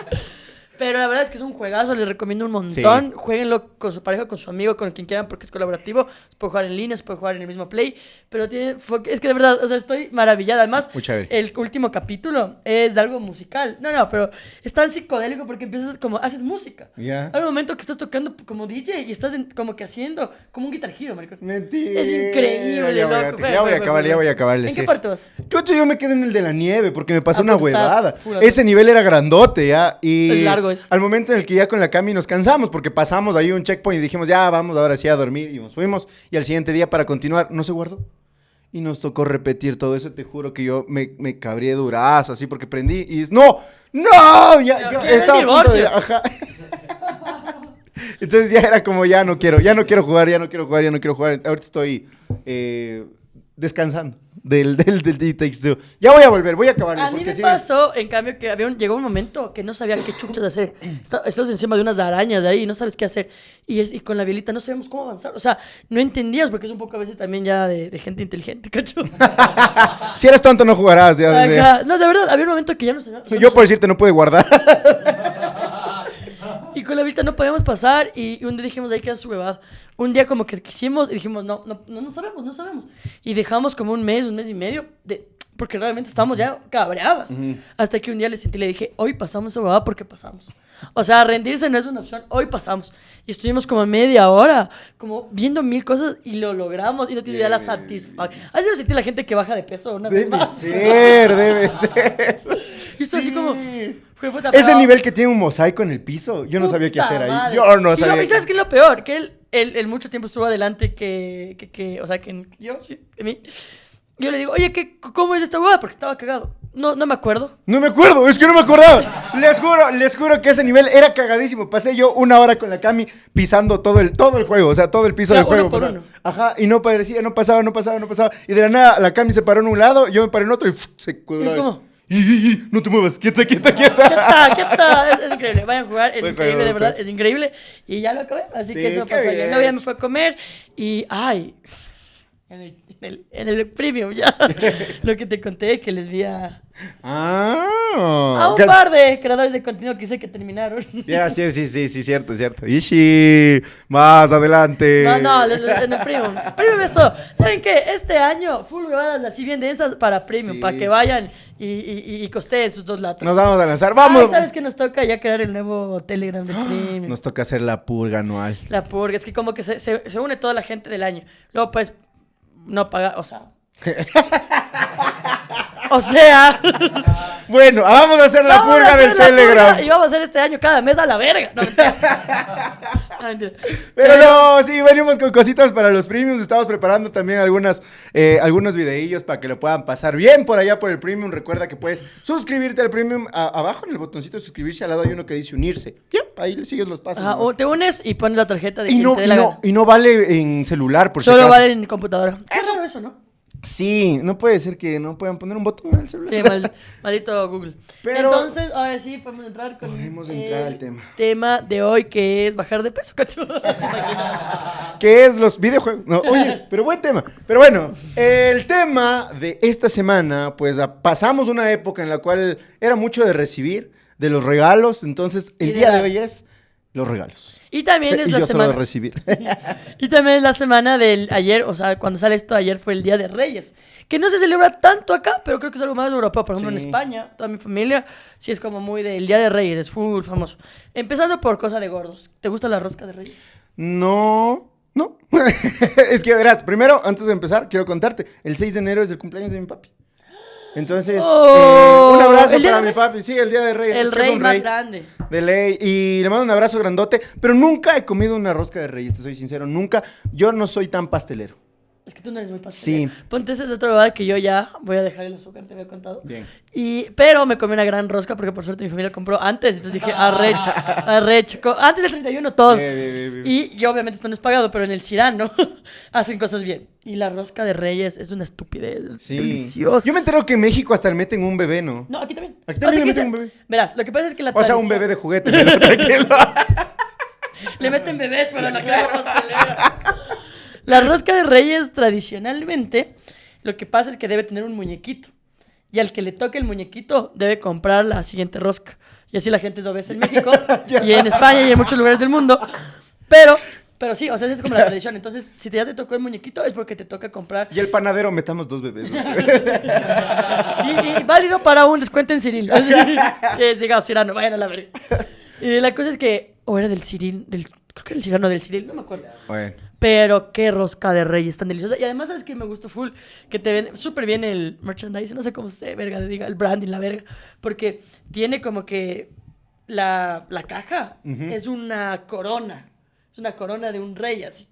Speaker 1: Pero la verdad es que es un juegazo, les recomiendo un montón.
Speaker 2: Sí.
Speaker 1: Jueguenlo con su pareja, con su amigo, con quien quieran, porque es colaborativo. Se puede jugar en línea, se puede jugar en el mismo play. Pero tiene. Es que de verdad, o sea, estoy maravillada. Además, el último capítulo es de algo musical. No, no, pero es tan psicodélico porque empiezas como. Haces música.
Speaker 2: Ya.
Speaker 1: Hay un momento que estás tocando como DJ y estás en- como que haciendo como un guitar hero, maricón.
Speaker 2: Mentira.
Speaker 1: Es increíble,
Speaker 2: Ya voy a-
Speaker 1: loco.
Speaker 2: Ya voy a acabar, ya voy a acabar.
Speaker 1: ¿En qué parte vas?
Speaker 2: Chucho, yo me quedé en el de la nieve porque me pasó
Speaker 1: Ah,
Speaker 2: una
Speaker 1: estás
Speaker 2: huevada. Ese nivel era grandote, ¿ya? Y
Speaker 1: Es largo
Speaker 2: Al momento en el que ya con la Cami nos cansamos porque pasamos ahí un checkpoint y dijimos, ya, vamos ahora sí a dormir y nos fuimos. Y al siguiente día para continuar, no se guardó. Y nos tocó repetir todo eso. Te juro que yo me, me cabré durazo así porque prendí y es, ¡No! ¡No! Ya, ya estaba a punto de-
Speaker 1: Divorcio.
Speaker 2: ajá. Entonces ya era como, ya no quiero, ya no quiero jugar, ya no quiero jugar, ya no quiero jugar. Ahorita estoy eh, descansando del, del, del It Takes Two. Ya voy a volver, voy a acabar.
Speaker 1: A mí me pasó, en cambio, que había un- llegó un momento que no sabía qué chuchas hacer. Está- Estás encima de unas arañas de ahí y no sabes qué hacer. Y, es- y con la violita no sabemos cómo avanzar. O sea, no entendías porque es un poco a veces también ya de, de gente inteligente, ¿cacho?
Speaker 2: Si eres tonto, no jugarás. ya
Speaker 1: Ajá. No, de verdad, había un momento que ya no sabía. o sea,
Speaker 2: Yo
Speaker 1: no
Speaker 2: por decirte, no pude guardar.
Speaker 1: Y con la violita no podíamos pasar y un día dijimos, ahí queda su huevada. Un día como que quisimos y dijimos, no, no, no, no sabemos, no sabemos. Y dejamos como un mes, un mes y medio, de, porque realmente estábamos ya cabreadas. Hasta que un día le sentí y le dije, hoy pasamos esa huevada porque pasamos. O sea, rendirse no es una opción, hoy pasamos. Y estuvimos como media hora, como viendo mil cosas y lo logramos. Y no tienes idea la satisfacción. ¿Has de sentir la gente que baja de peso una vez
Speaker 2: Debe
Speaker 1: más?
Speaker 2: ser, debe ser.
Speaker 1: Y esto así como...
Speaker 2: Sí.
Speaker 1: "Jue puta,
Speaker 2: Ese nivel que tiene un mosaico en el piso, yo no sabía qué hacer ahí.
Speaker 1: madre.
Speaker 2: Yo no sabía.
Speaker 1: ¿Y sabes qué es lo peor? Que él, él, él mucho tiempo estuvo adelante que, que, que o sea, que yo, sí, que mí. Yo le digo, oye, ¿qué, ¿cómo es esta hueá? Porque estaba cagado. No, no me acuerdo.
Speaker 2: No me acuerdo, es que no me acordaba. Les juro, les juro que ese nivel era cagadísimo. Pasé yo una hora con la Cami pisando todo el, todo el juego, o sea, todo el piso
Speaker 1: Ya,
Speaker 2: del juego.
Speaker 1: uno por
Speaker 2: pasaba.
Speaker 1: uno.
Speaker 2: Ajá, y no parecía, no pasaba, no pasaba, no pasaba. Y de la nada, la Cami se paró en un lado, yo me paré en otro y ¡fuf! se cuadró.
Speaker 1: Es como-
Speaker 2: Y, y, y, no te muevas, quieta, quieta,
Speaker 1: ¿Qué
Speaker 2: quieta.
Speaker 1: tal? ¿Qué tal? Es, es increíble. Vayan a jugar, es
Speaker 2: Muy
Speaker 1: increíble, de verdad, es increíble. Y ya lo acabé, así
Speaker 2: Sí,
Speaker 1: que eso
Speaker 2: qué
Speaker 1: pasó ayer.
Speaker 2: bien.
Speaker 1: Luego ya me fue a comer y, ay, en el, el, en el premium ya. lo que te conté, que les vi a,
Speaker 2: Ah.
Speaker 1: a un
Speaker 2: ¿Qué-
Speaker 1: par de creadores de contenido que sé que terminaron.
Speaker 2: Ya, sí, sí, sí, sí, cierto, cierto. Ishi, más adelante.
Speaker 1: No, no, en el Premium. Premium es todo. ¿Saben qué? Este año, full huevadas así bien densas para Premium,
Speaker 2: Sí.
Speaker 1: para que vayan y, y, y costeen sus dos latas.
Speaker 2: Nos vamos a lanzar, vamos.
Speaker 1: Ay, ¿Sabes qué nos toca? Ya crear el nuevo Telegram de Premium.
Speaker 2: Nos toca hacer la purga anual.
Speaker 1: La purga, es que como que se, se, se une toda la gente del año. Luego, pues, no pagar, o sea... o sea...
Speaker 2: Bueno, vamos a hacer la
Speaker 1: vamos a
Speaker 2: purga
Speaker 1: hacer
Speaker 2: del
Speaker 1: la
Speaker 2: Telegram.
Speaker 1: purga y vamos a hacer este año cada mes a la verga. No. No.
Speaker 2: Pero no, sí, venimos con cositas para los premiums. Estamos preparando también algunas, eh, algunos videillos para que lo puedan pasar bien por allá por el premium. Recuerda que puedes suscribirte al premium. A- abajo en el botoncito de suscribirse, al lado hay uno que dice unirse. Ya, ahí le sigues los pasos.
Speaker 1: Ajá, o te unes y pones la tarjeta de
Speaker 2: y, no, y,
Speaker 1: la
Speaker 2: no, y no vale en celular, por si
Speaker 1: Solo
Speaker 2: acaso.
Speaker 1: vale en computadora. Qué raro eso, ¿no?
Speaker 2: Sí, no puede ser que no puedan poner un botón en el celular.
Speaker 1: Sí, mal- maldito Google.
Speaker 2: Pero-
Speaker 1: Entonces, ahora sí podemos entrar con
Speaker 2: Podemos entrar
Speaker 1: el
Speaker 2: al tema.
Speaker 1: tema de hoy que es bajar de peso, cacho.
Speaker 2: que es los videojuegos. No, oye, pero buen tema. Pero bueno, el tema de esta semana, pues a- pasamos una época en la cual era mucho de recibir, de los regalos. Entonces, el día de hoy es los regalos.
Speaker 1: Y también es
Speaker 2: y
Speaker 1: la
Speaker 2: yo solo de
Speaker 1: semana.
Speaker 2: recibir.
Speaker 1: Y también es la semana del ayer, o sea, cuando sale esto ayer fue el Día de Reyes. Que no se celebra tanto acá, pero creo que es algo más europeo. Por ejemplo, en
Speaker 2: Sí.
Speaker 1: España, toda mi familia, sí es como muy del Día de Reyes, es full famoso. Empezando por cosa de gordos. ¿Te gusta la rosca de Reyes?
Speaker 2: no, no. es que verás, primero, antes de empezar, quiero contarte, el 6 de enero es el cumpleaños de mi papi. Entonces,
Speaker 1: Oh,
Speaker 2: eh, un abrazo
Speaker 1: ¿el Día
Speaker 2: para mi papi. Sí, el día de Reyes.
Speaker 1: el rey más
Speaker 2: rey.
Speaker 1: grande.
Speaker 2: De ley. Y le mando un abrazo grandote. Pero nunca he comido una rosca de reyes, te soy sincero. Nunca. Yo no soy tan pastelero.
Speaker 1: Es que tú no eres muy pastelero.
Speaker 2: Sí.
Speaker 1: Ponte esa es otra verdad que yo ya voy a dejar el azúcar, te había contado.
Speaker 2: Bien.
Speaker 1: Y, pero me comí una gran rosca porque por suerte mi familia compró antes. Entonces dije, arrecho, arrecho. Antes del 31 todo.
Speaker 2: Bien, bien, bien.
Speaker 1: Y yo obviamente esto no es pagado, pero en el Cirano hacen cosas bien. Y la rosca de Reyes es una estupidez. Es
Speaker 2: Sí.
Speaker 1: deliciosa.
Speaker 2: Yo me entero que en México hasta le meten un bebé, ¿no?
Speaker 1: No, aquí también.
Speaker 2: Aquí también
Speaker 1: O sea,
Speaker 2: le meten un bebé.
Speaker 1: Verás, lo que pasa es que la
Speaker 2: O sea, un
Speaker 1: tradición-
Speaker 2: bebé de juguete. pero tranquilo.
Speaker 1: Le meten bebés para la crema pastelera. La rosca de Reyes tradicionalmente, lo que pasa es que debe tener un muñequito. Y al que le toque el muñequito, debe comprar la siguiente rosca. Y así la gente es obesa en México, y en España, y en muchos lugares del mundo. Pero, pero sí, o sea, esa es como la tradición. Entonces, si te ya te tocó el muñequito, es porque te toca comprar.
Speaker 2: Y el panadero, metamos dos bebés. ¿no?
Speaker 1: Y, y válido para un descuento en Ciril. Eh, Diga, Cirano, vayan a la verga. Y la cosa es que, o era del Ciril, del, creo que era el Cirano del Ciril, no me acuerdo.
Speaker 2: Bueno.
Speaker 1: Pero qué rosca de reyes tan deliciosa. Y además, ¿sabes que Me gustó full. Que te ven súper bien el merchandising. No sé cómo se verga, diga, el branding, la verga. Porque tiene como que la, la caja es una corona. Es una corona de un rey, así.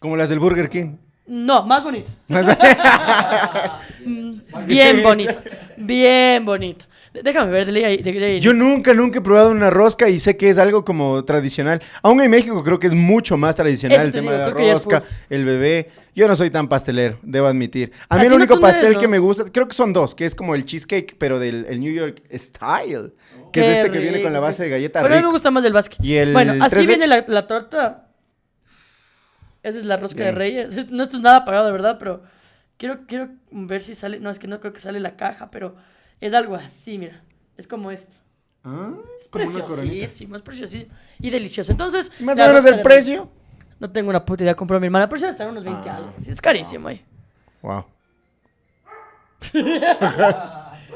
Speaker 2: Como las del Burger King.
Speaker 1: No, más bonito. Mm, bien bonito. Bien bonito. Déjame ver, de, de, de-
Speaker 2: Yo nunca, nunca he probado una rosca y sé que es algo como tradicional. Aún en México creo que es mucho más tradicional el
Speaker 1: te
Speaker 2: tema
Speaker 1: digo,
Speaker 2: de la rosca, el bebé. Yo no soy tan pastelero, debo admitir. A
Speaker 1: A
Speaker 2: mí el
Speaker 1: no
Speaker 2: único pastel que me gusta, creo que son dos, que es como el cheesecake, pero del el New York Style, que
Speaker 1: Qué
Speaker 2: es este que viene con la base de galleta
Speaker 1: Pero a mí me gusta más el basque.
Speaker 2: Y el
Speaker 1: bueno, así viene la, torta. Esa es la rosca de reyes. Es- No esto es nada pagado, de verdad, pero quiero, quiero ver si sale. No, es que no creo que sale la caja, pero es algo así, mira. Es como esto.
Speaker 2: Ah,
Speaker 1: Es preciosísimo, es preciosísimo. Y delicioso. Entonces,
Speaker 2: Más o menos el precio.
Speaker 1: No tengo una puta idea, compró mi hermana, pero sí están unos 20
Speaker 2: Ah.
Speaker 1: algo. Sí, es carísimo ahí.
Speaker 2: Wow.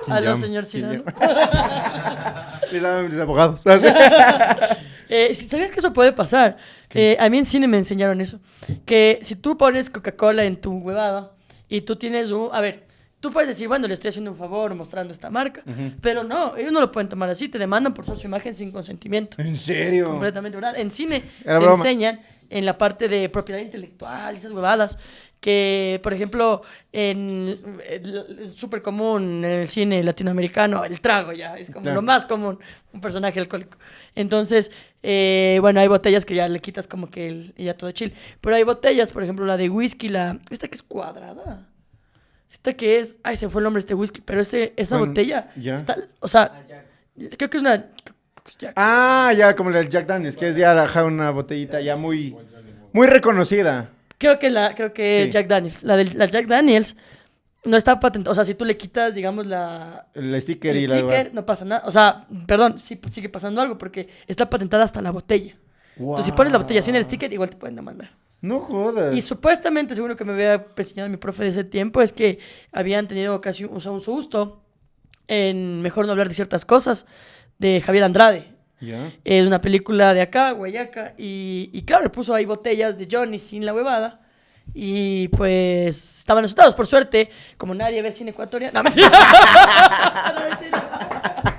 Speaker 1: Aló,
Speaker 2: llama?
Speaker 1: señor
Speaker 2: ¿Quién
Speaker 1: Cirano.
Speaker 2: Les daban mis abogados.
Speaker 1: Eh, si ¿Sabías que eso puede pasar? Eh, a mí en cine me enseñaron eso. Que si tú pones Coca-Cola en tu huevada y tú tienes un... A ver, tú puedes decir, bueno, le estoy haciendo un favor mostrando esta marca. Pero no, ellos no lo pueden tomar así. Te demandan por su imagen sin consentimiento.
Speaker 2: ¿En serio?
Speaker 1: Completamente verdad. En cine
Speaker 2: Era
Speaker 1: te
Speaker 2: broma.
Speaker 1: enseñan en la parte de propiedad intelectual esas huevadas que, por ejemplo, en es súper común en el cine latinoamericano el trago ya es como
Speaker 2: Claro.
Speaker 1: lo más común un personaje alcohólico. Entonces, eh, bueno, hay botellas que ya le quitas como que el, ya todo chill, pero hay botellas, por ejemplo, la de whisky, la esta que es cuadrada. Esta que es, ay, se fue el nombre de este whisky, pero ese, esa
Speaker 2: Bueno,
Speaker 1: botella
Speaker 2: ya.
Speaker 1: está, o sea, creo que es una Jack.
Speaker 2: Ah, ya, como el Jack Daniels, que es ya ajá, una botellita ya muy, muy reconocida.
Speaker 1: Creo que la, creo que es
Speaker 2: Sí.
Speaker 1: Jack Daniels. La de la Jack Daniels no está patentada. O sea, si tú le quitas, digamos, la,
Speaker 2: El sticker
Speaker 1: el
Speaker 2: y la...
Speaker 1: sticker, no pasa nada. O sea, perdón, sí sigue pasando algo porque está patentada hasta la botella. Entonces, si pones la botella sin el sticker, igual te pueden demandar.
Speaker 2: No jodas.
Speaker 1: Y supuestamente, según lo que me había enseñado mi profe de ese tiempo, es que habían tenido casi un, o sea, un susto en Mejor no hablar de ciertas cosas de Javier Andrade. Es una película de acá, Guayaca, y, y claro, le puso ahí botellas de Johnny sin la huevada. Y pues estaban asustados, por suerte, como nadie ve cine ecuatoriano. No, mentira. No, mentira.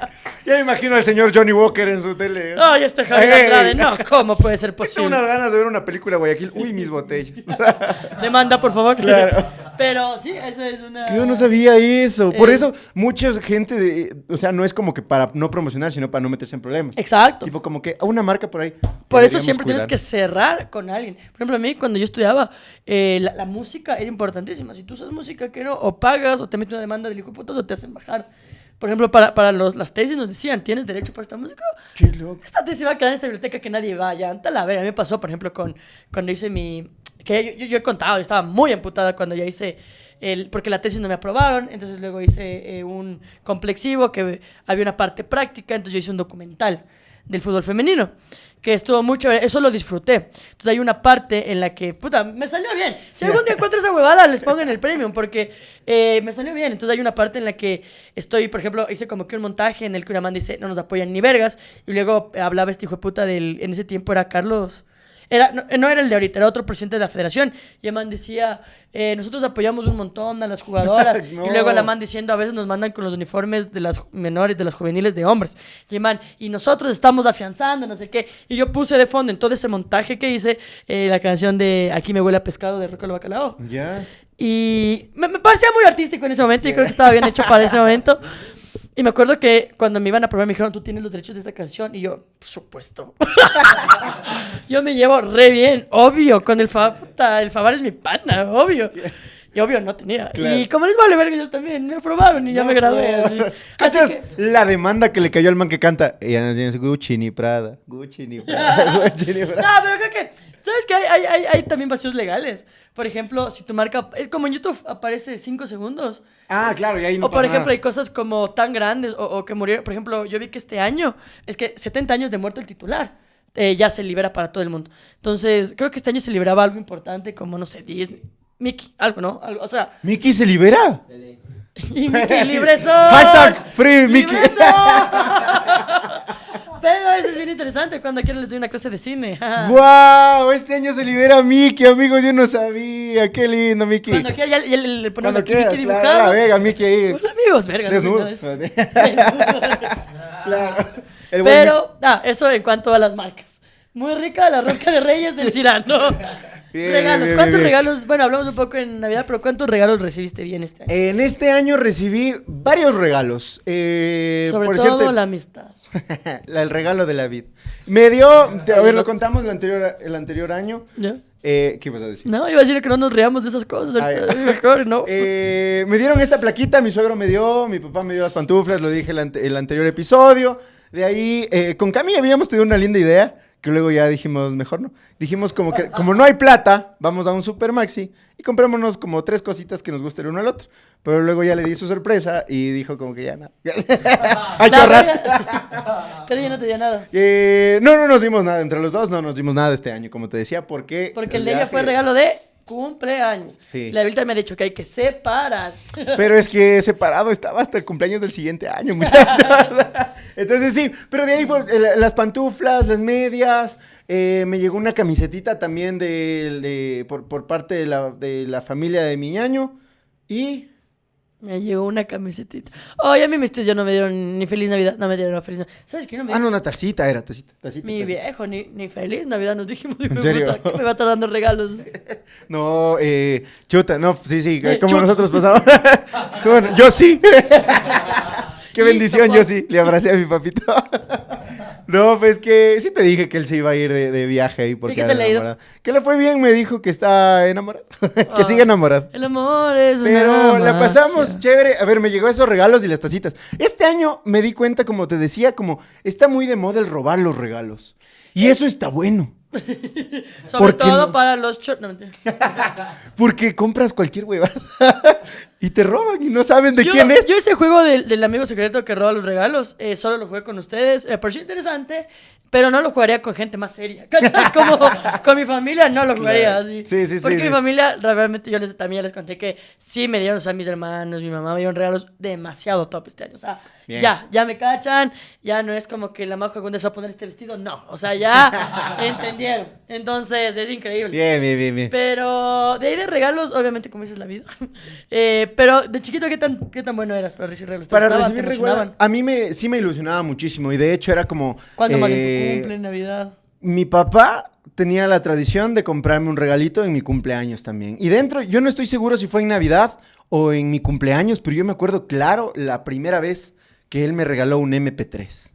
Speaker 2: Ya me imagino al señor Johnny Walker en su tele.
Speaker 1: Ay, este Javier
Speaker 2: Ey.
Speaker 1: Andrade, no, ¿cómo puede ser
Speaker 2: Tengo
Speaker 1: posible?
Speaker 2: unas ganas de ver una película Guayaquil. Uy, mis botellas.
Speaker 1: Demanda, por favor.
Speaker 2: Claro.
Speaker 1: Pero sí, esa es una.
Speaker 2: Yo no sabía eso. Por
Speaker 1: Eh.
Speaker 2: eso, mucha gente, de- o sea, no es como que para no promocionar, sino para no meterse en problemas.
Speaker 1: Exacto.
Speaker 2: Tipo como que a una marca por ahí.
Speaker 1: Por eso siempre tienes que cerrar con alguien. Por ejemplo, a mí cuando yo estudiaba, eh, la, la música era importantísima. Si tú usas música que no, o pagas, o te meten una demanda del hijo de puta, o te hacen bajar. Por ejemplo, para, para los, las tesis nos decían, ¿tienes derecho para esta música?
Speaker 2: Qué loco.
Speaker 1: Esta tesis va a quedar en esta biblioteca que nadie vaya. Anta la verga. A mí me pasó, por ejemplo, con cuando hice mi... Que yo, yo- yo he contado, yo estaba muy amputada cuando ya hice el... Porque la tesis no me aprobaron, entonces luego hice eh, un complexivo que había una parte práctica, entonces yo hice un documental del fútbol femenino. Que estuvo chévere, eso lo disfruté. Entonces hay una parte en la que, puta, me salió bien. Si algún día encuentro esa huevada, les pongo en el premium, porque eh, me salió bien. Entonces hay una parte en la que estoy, por ejemplo, hice como que un montaje en el que una man dice, no nos apoyan ni vergas. Y luego hablaba este hijo de puta del, en ese tiempo era Carlos, Era, no, no era el de ahorita, era otro presidente de la federación. Y el man decía, eh, nosotros apoyamos un montón a las jugadoras.
Speaker 2: No.
Speaker 1: Y luego la man diciendo, a veces nos mandan con los uniformes de las menores, de las juveniles de hombres. Y el man, y nosotros estamos afianzando, no sé qué. Y yo puse de fondo en todo ese montaje que hice eh, la canción de Aquí me huele a pescado de Roca Bacalao.
Speaker 2: Ya.
Speaker 1: Y me, me parecía muy artístico en ese momento y creo que estaba bien hecho para ese momento. Y me acuerdo que cuando me iban a probar me dijeron, tú tienes los derechos de esta canción. Y yo, por supuesto. yo me llevo re bien, obvio. Con el Fab, el Favar es mi pana, obvio. Y obvio no tenía.
Speaker 2: Claro.
Speaker 1: Y como les vale verga, ellos también me aprobaron y ya me gradué. Así, Así
Speaker 2: ¿Cachas
Speaker 1: que-
Speaker 2: la demanda que le cayó al man que canta? Ella no tiene Gucci ni Prada. Gucci ni Prada. Gucci ni
Speaker 1: No,
Speaker 2: Prada.
Speaker 1: pero creo que, ¿sabes qué? Hay, hay, hay, hay también vacíos legales. Por ejemplo, si tu marca, es como en YouTube, aparece 5 segundos.
Speaker 2: Ah, claro, y ahí no
Speaker 1: o por
Speaker 2: pasa
Speaker 1: ejemplo,
Speaker 2: nada.
Speaker 1: hay cosas como tan grandes o, o que murieron. Por ejemplo, yo vi que este año, es que 70 años de muerto el titular, eh, ya se libera para todo el mundo. Entonces, creo que este año se liberaba algo importante como, no sé, Disney, Mickey, algo, ¿no? Algo, o sea,
Speaker 2: ¿Mickey se libera?
Speaker 1: y Mickey libre soy.
Speaker 2: Hashtag free Mickey.
Speaker 1: Pero eso es bien interesante cuando quieren les doy una clase de cine.
Speaker 2: ¡Wow! Este año se libera Mickey, amigos. Yo no sabía. Qué lindo, Mickey.
Speaker 1: Cuando quieran, ya, ya le, ponemos
Speaker 2: Cuando
Speaker 1: aquí
Speaker 2: quieras,
Speaker 1: Mickey
Speaker 2: claro,
Speaker 1: dibujado.
Speaker 2: la vega, Mickey ahí.
Speaker 1: Amigos, verga.
Speaker 2: Desnudo. claro. El
Speaker 1: Pero, ah, eso en cuanto a las marcas. Muy rica la rosca de reyes del Cirano.
Speaker 2: Bien,
Speaker 1: regalos,
Speaker 2: bien,
Speaker 1: ¿cuántos
Speaker 2: bien,
Speaker 1: regalos? Bueno, hablamos un poco en Navidad, pero ¿cuántos regalos recibiste bien este año?
Speaker 2: En este año recibí varios regalos. Eh,
Speaker 1: Sobre
Speaker 2: por
Speaker 1: todo
Speaker 2: cierto,
Speaker 1: la amistad.
Speaker 2: la- el regalo de la vida. Me dio, a ver, lo contamos el anterior, el anterior año.
Speaker 1: ¿Ya?
Speaker 2: Eh, ¿Qué ibas a decir?
Speaker 1: No, iba a decir que no nos reamos de esas cosas.
Speaker 2: Ya.
Speaker 1: mejor, ¿no?
Speaker 2: Eh, me dieron esta plaquita, mi suegro me dio, mi papá me dio las pantuflas, lo dije el, ante- el anterior episodio. De ahí, eh, con Cami habíamos tenido una linda idea, que luego ya dijimos, mejor no. Dijimos como que, como no hay plata, vamos a un super maxi y comprémonos como tres cositas que nos guste el uno al otro. Pero luego ya le di su sorpresa y dijo como que ya nada. hay que
Speaker 1: La
Speaker 2: ahorrar.
Speaker 1: Pero yo no te dio nada.
Speaker 2: Eh, no, no nos dimos nada, entre los dos no nos dimos nada este año, como te decía, porque...
Speaker 1: Porque el de ella fue el regalo de cumpleaños.
Speaker 2: Sí.
Speaker 1: La Vilta me ha dicho que hay que separar.
Speaker 2: Pero es que separado estaba hasta el cumpleaños del siguiente año, muchachos. Entonces sí, pero de ahí por, las pantuflas, las medias, eh, me llegó una camisetita también de, de- por, por parte de la, de la familia de mi ñaño. Y
Speaker 1: Me llegó una camisetita. Oye, a mí mis tíos ya no me dieron ni feliz Navidad. No me dieron feliz Navidad. ¿Sabes qué? No me
Speaker 2: Ah, no, una tacita era, tacita, tacita.
Speaker 1: Mi
Speaker 2: tacita.
Speaker 1: viejo, ni, ni feliz Navidad nos dijimos.
Speaker 2: ¿En serio?
Speaker 1: ¿Qué me va a estar dando regalos?
Speaker 2: No, eh, chuta, no, sí, sí,
Speaker 1: Eh,
Speaker 2: como
Speaker 1: chuta.
Speaker 2: nosotros pasamos. Yo sí. Qué bendición, yo sí. Le abracé a mi papito. No, pues que sí te dije que él se iba a ir de, de viaje ahí porque
Speaker 1: qué
Speaker 2: anda
Speaker 1: te le
Speaker 2: enamorado. Que le fue bien, me dijo que está enamorado. que
Speaker 1: Ah.
Speaker 2: sigue enamorado.
Speaker 1: El amor es una
Speaker 2: Pero la pasamos chévere. A ver, me llegó esos regalos y las tacitas. Este año me di cuenta, como te decía, como está muy de moda el robar los regalos. Y eso está bueno.
Speaker 1: Sobre
Speaker 2: ¿Por qué
Speaker 1: todo
Speaker 2: no?
Speaker 1: para los no.
Speaker 2: Porque compras cualquier huevada y te roban y no saben de
Speaker 1: yo,
Speaker 2: quién es.
Speaker 1: Yo ese juego del, del amigo secreto que roba los regalos, eh, solo lo jugué con ustedes. Me pareció interesante, pero no lo jugaría con gente más seria. ¿Cachas? Como con mi familia no lo jugaría
Speaker 2: Claro.
Speaker 1: así.
Speaker 2: Sí, sí, sí,
Speaker 1: Porque
Speaker 2: sí.
Speaker 1: mi familia, realmente yo les, también les conté que sí me dieron, o sea, mis hermanos, mi mamá me dieron regalos demasiado top este año. O sea,
Speaker 2: Bien.
Speaker 1: ya, ya me cachan, ya no es como que la majo algún día se va a poner este vestido, no. O sea, ya entendieron. Entonces, es increíble.
Speaker 2: Bien, bien, bien, bien.
Speaker 1: Pero de ahí de regalos, obviamente, como dices la vida. Eh, pero de chiquito, ¿qué tan, ¿qué tan bueno eras para recibir regalos? ¿Te
Speaker 2: Para recibir
Speaker 1: ¿Te
Speaker 2: regalos, a mí me, sí me ilusionaba muchísimo y de hecho era como...
Speaker 1: ¿Cuándo más en
Speaker 2: eh,
Speaker 1: tu cumple, en Navidad?
Speaker 2: Mi papá tenía la tradición de comprarme un regalito en mi cumpleaños también. Y dentro, yo no estoy seguro si fue en Navidad o en mi cumpleaños, pero yo me acuerdo claro la primera vez que él me regaló un MP3.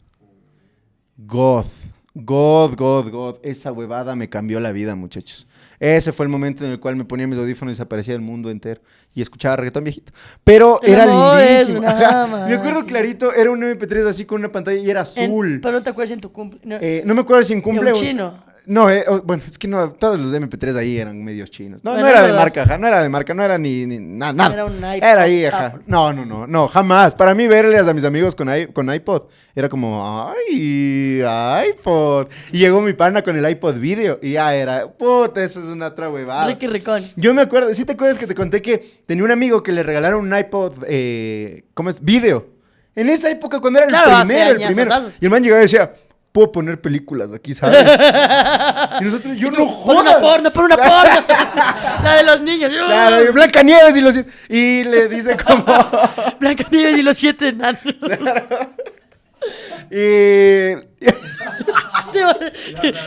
Speaker 2: God, God, God, God. Esa huevada me cambió la vida, muchachos. Ese fue el momento en el cual me ponía mis audífonos y desaparecía del mundo entero y escuchaba reggaetón viejito. Pero
Speaker 1: El
Speaker 2: era lindísimo. Me acuerdo clarito, era un MP3 así con una pantalla y era
Speaker 1: En-
Speaker 2: azul.
Speaker 1: pero no te acuerdas en tu cumple. No,
Speaker 2: Eh, no me acuerdo si en cumple
Speaker 1: un
Speaker 2: o-
Speaker 1: chino.
Speaker 2: No, eh, oh, bueno, es que no, todos los MP3 ahí eran medios chinos. No,
Speaker 1: Bueno,
Speaker 2: no era de marca, no era de marca, no era ni, ni na- nada.
Speaker 1: Era un iPod
Speaker 2: Era ahí, ajá. No, no, no, no, jamás. Para mí verles a mis amigos con, i- con iPod era como, ay, iPod. Y llegó mi pana con el iPod video y ya era, puta, eso es una otra huevada.
Speaker 1: Ricky Ricón.
Speaker 2: Yo me acuerdo, ¿sí te acuerdas que te conté que tenía un amigo que le regalaron un iPod, eh, ¿cómo es? Video. En esa época, cuando era el
Speaker 1: Claro,
Speaker 2: primero, el primero. Y el man llegaba y decía, puedo poner películas aquí, ¿sabes? y nosotros, yo no
Speaker 1: Pon una
Speaker 2: jodas.
Speaker 1: porno, pon una porno. La de los niños.
Speaker 2: Claro, y Blanca Nieves y los... Y le dice como...
Speaker 1: Blanca Nieves y los siete enanos.
Speaker 2: y...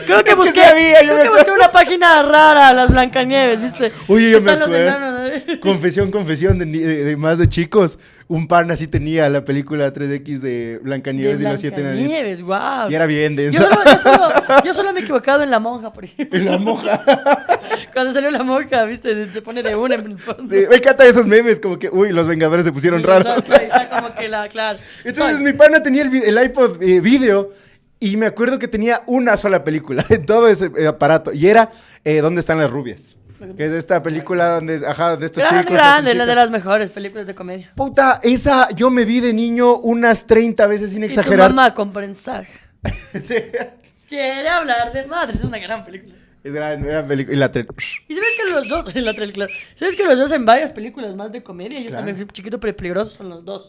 Speaker 1: Creo que busqué, creo
Speaker 2: me
Speaker 1: que busqué una página rara, las Blancanieves, ¿viste?
Speaker 2: Oye, yo me
Speaker 1: Están los
Speaker 2: acuerdo.
Speaker 1: enanos. ¿eh?
Speaker 2: Confesión, confesión de, ni- de- de más de chicos. Un pan así tenía la película 3X de Blancanieves
Speaker 1: De
Speaker 2: y los siete enanitos.
Speaker 1: Blancanieves, wow.
Speaker 2: Y era bien
Speaker 1: Yo solo, yo, solo, yo solo me he equivocado en la monja, por ejemplo.
Speaker 2: En la moja.
Speaker 1: Cuando salió la monja, ¿viste? Se pone de una en el fondo.
Speaker 2: Sí, me encantan esos memes, como que, uy, los Vengadores se pusieron
Speaker 1: Sí,
Speaker 2: raros.
Speaker 1: no, es que está como que la, claro.
Speaker 2: Entonces
Speaker 1: Soy-
Speaker 2: mi pana tenía el iPod eh, video y me acuerdo que tenía una sola película en todo ese eh, aparato y era eh, ¿Dónde están las rubias? Que es esta película donde, ajá, de estos
Speaker 1: Grande,
Speaker 2: chicos.
Speaker 1: grande,
Speaker 2: hacen
Speaker 1: la de las mejores películas de comedia.
Speaker 2: Puta, esa yo me vi de niño unas 30 veces sin
Speaker 1: Y tu
Speaker 2: exagerar.
Speaker 1: mamá con.
Speaker 2: Sí.
Speaker 1: Quiere hablar de madres, es una gran película.
Speaker 2: Es gran, era película. Y la tre-
Speaker 1: Y sabes que los dos, en la tele, claro. Sabes que los dos en varias películas más de comedia. Ellos
Speaker 2: Claro.
Speaker 1: también, chiquito pero peligroso, son los dos.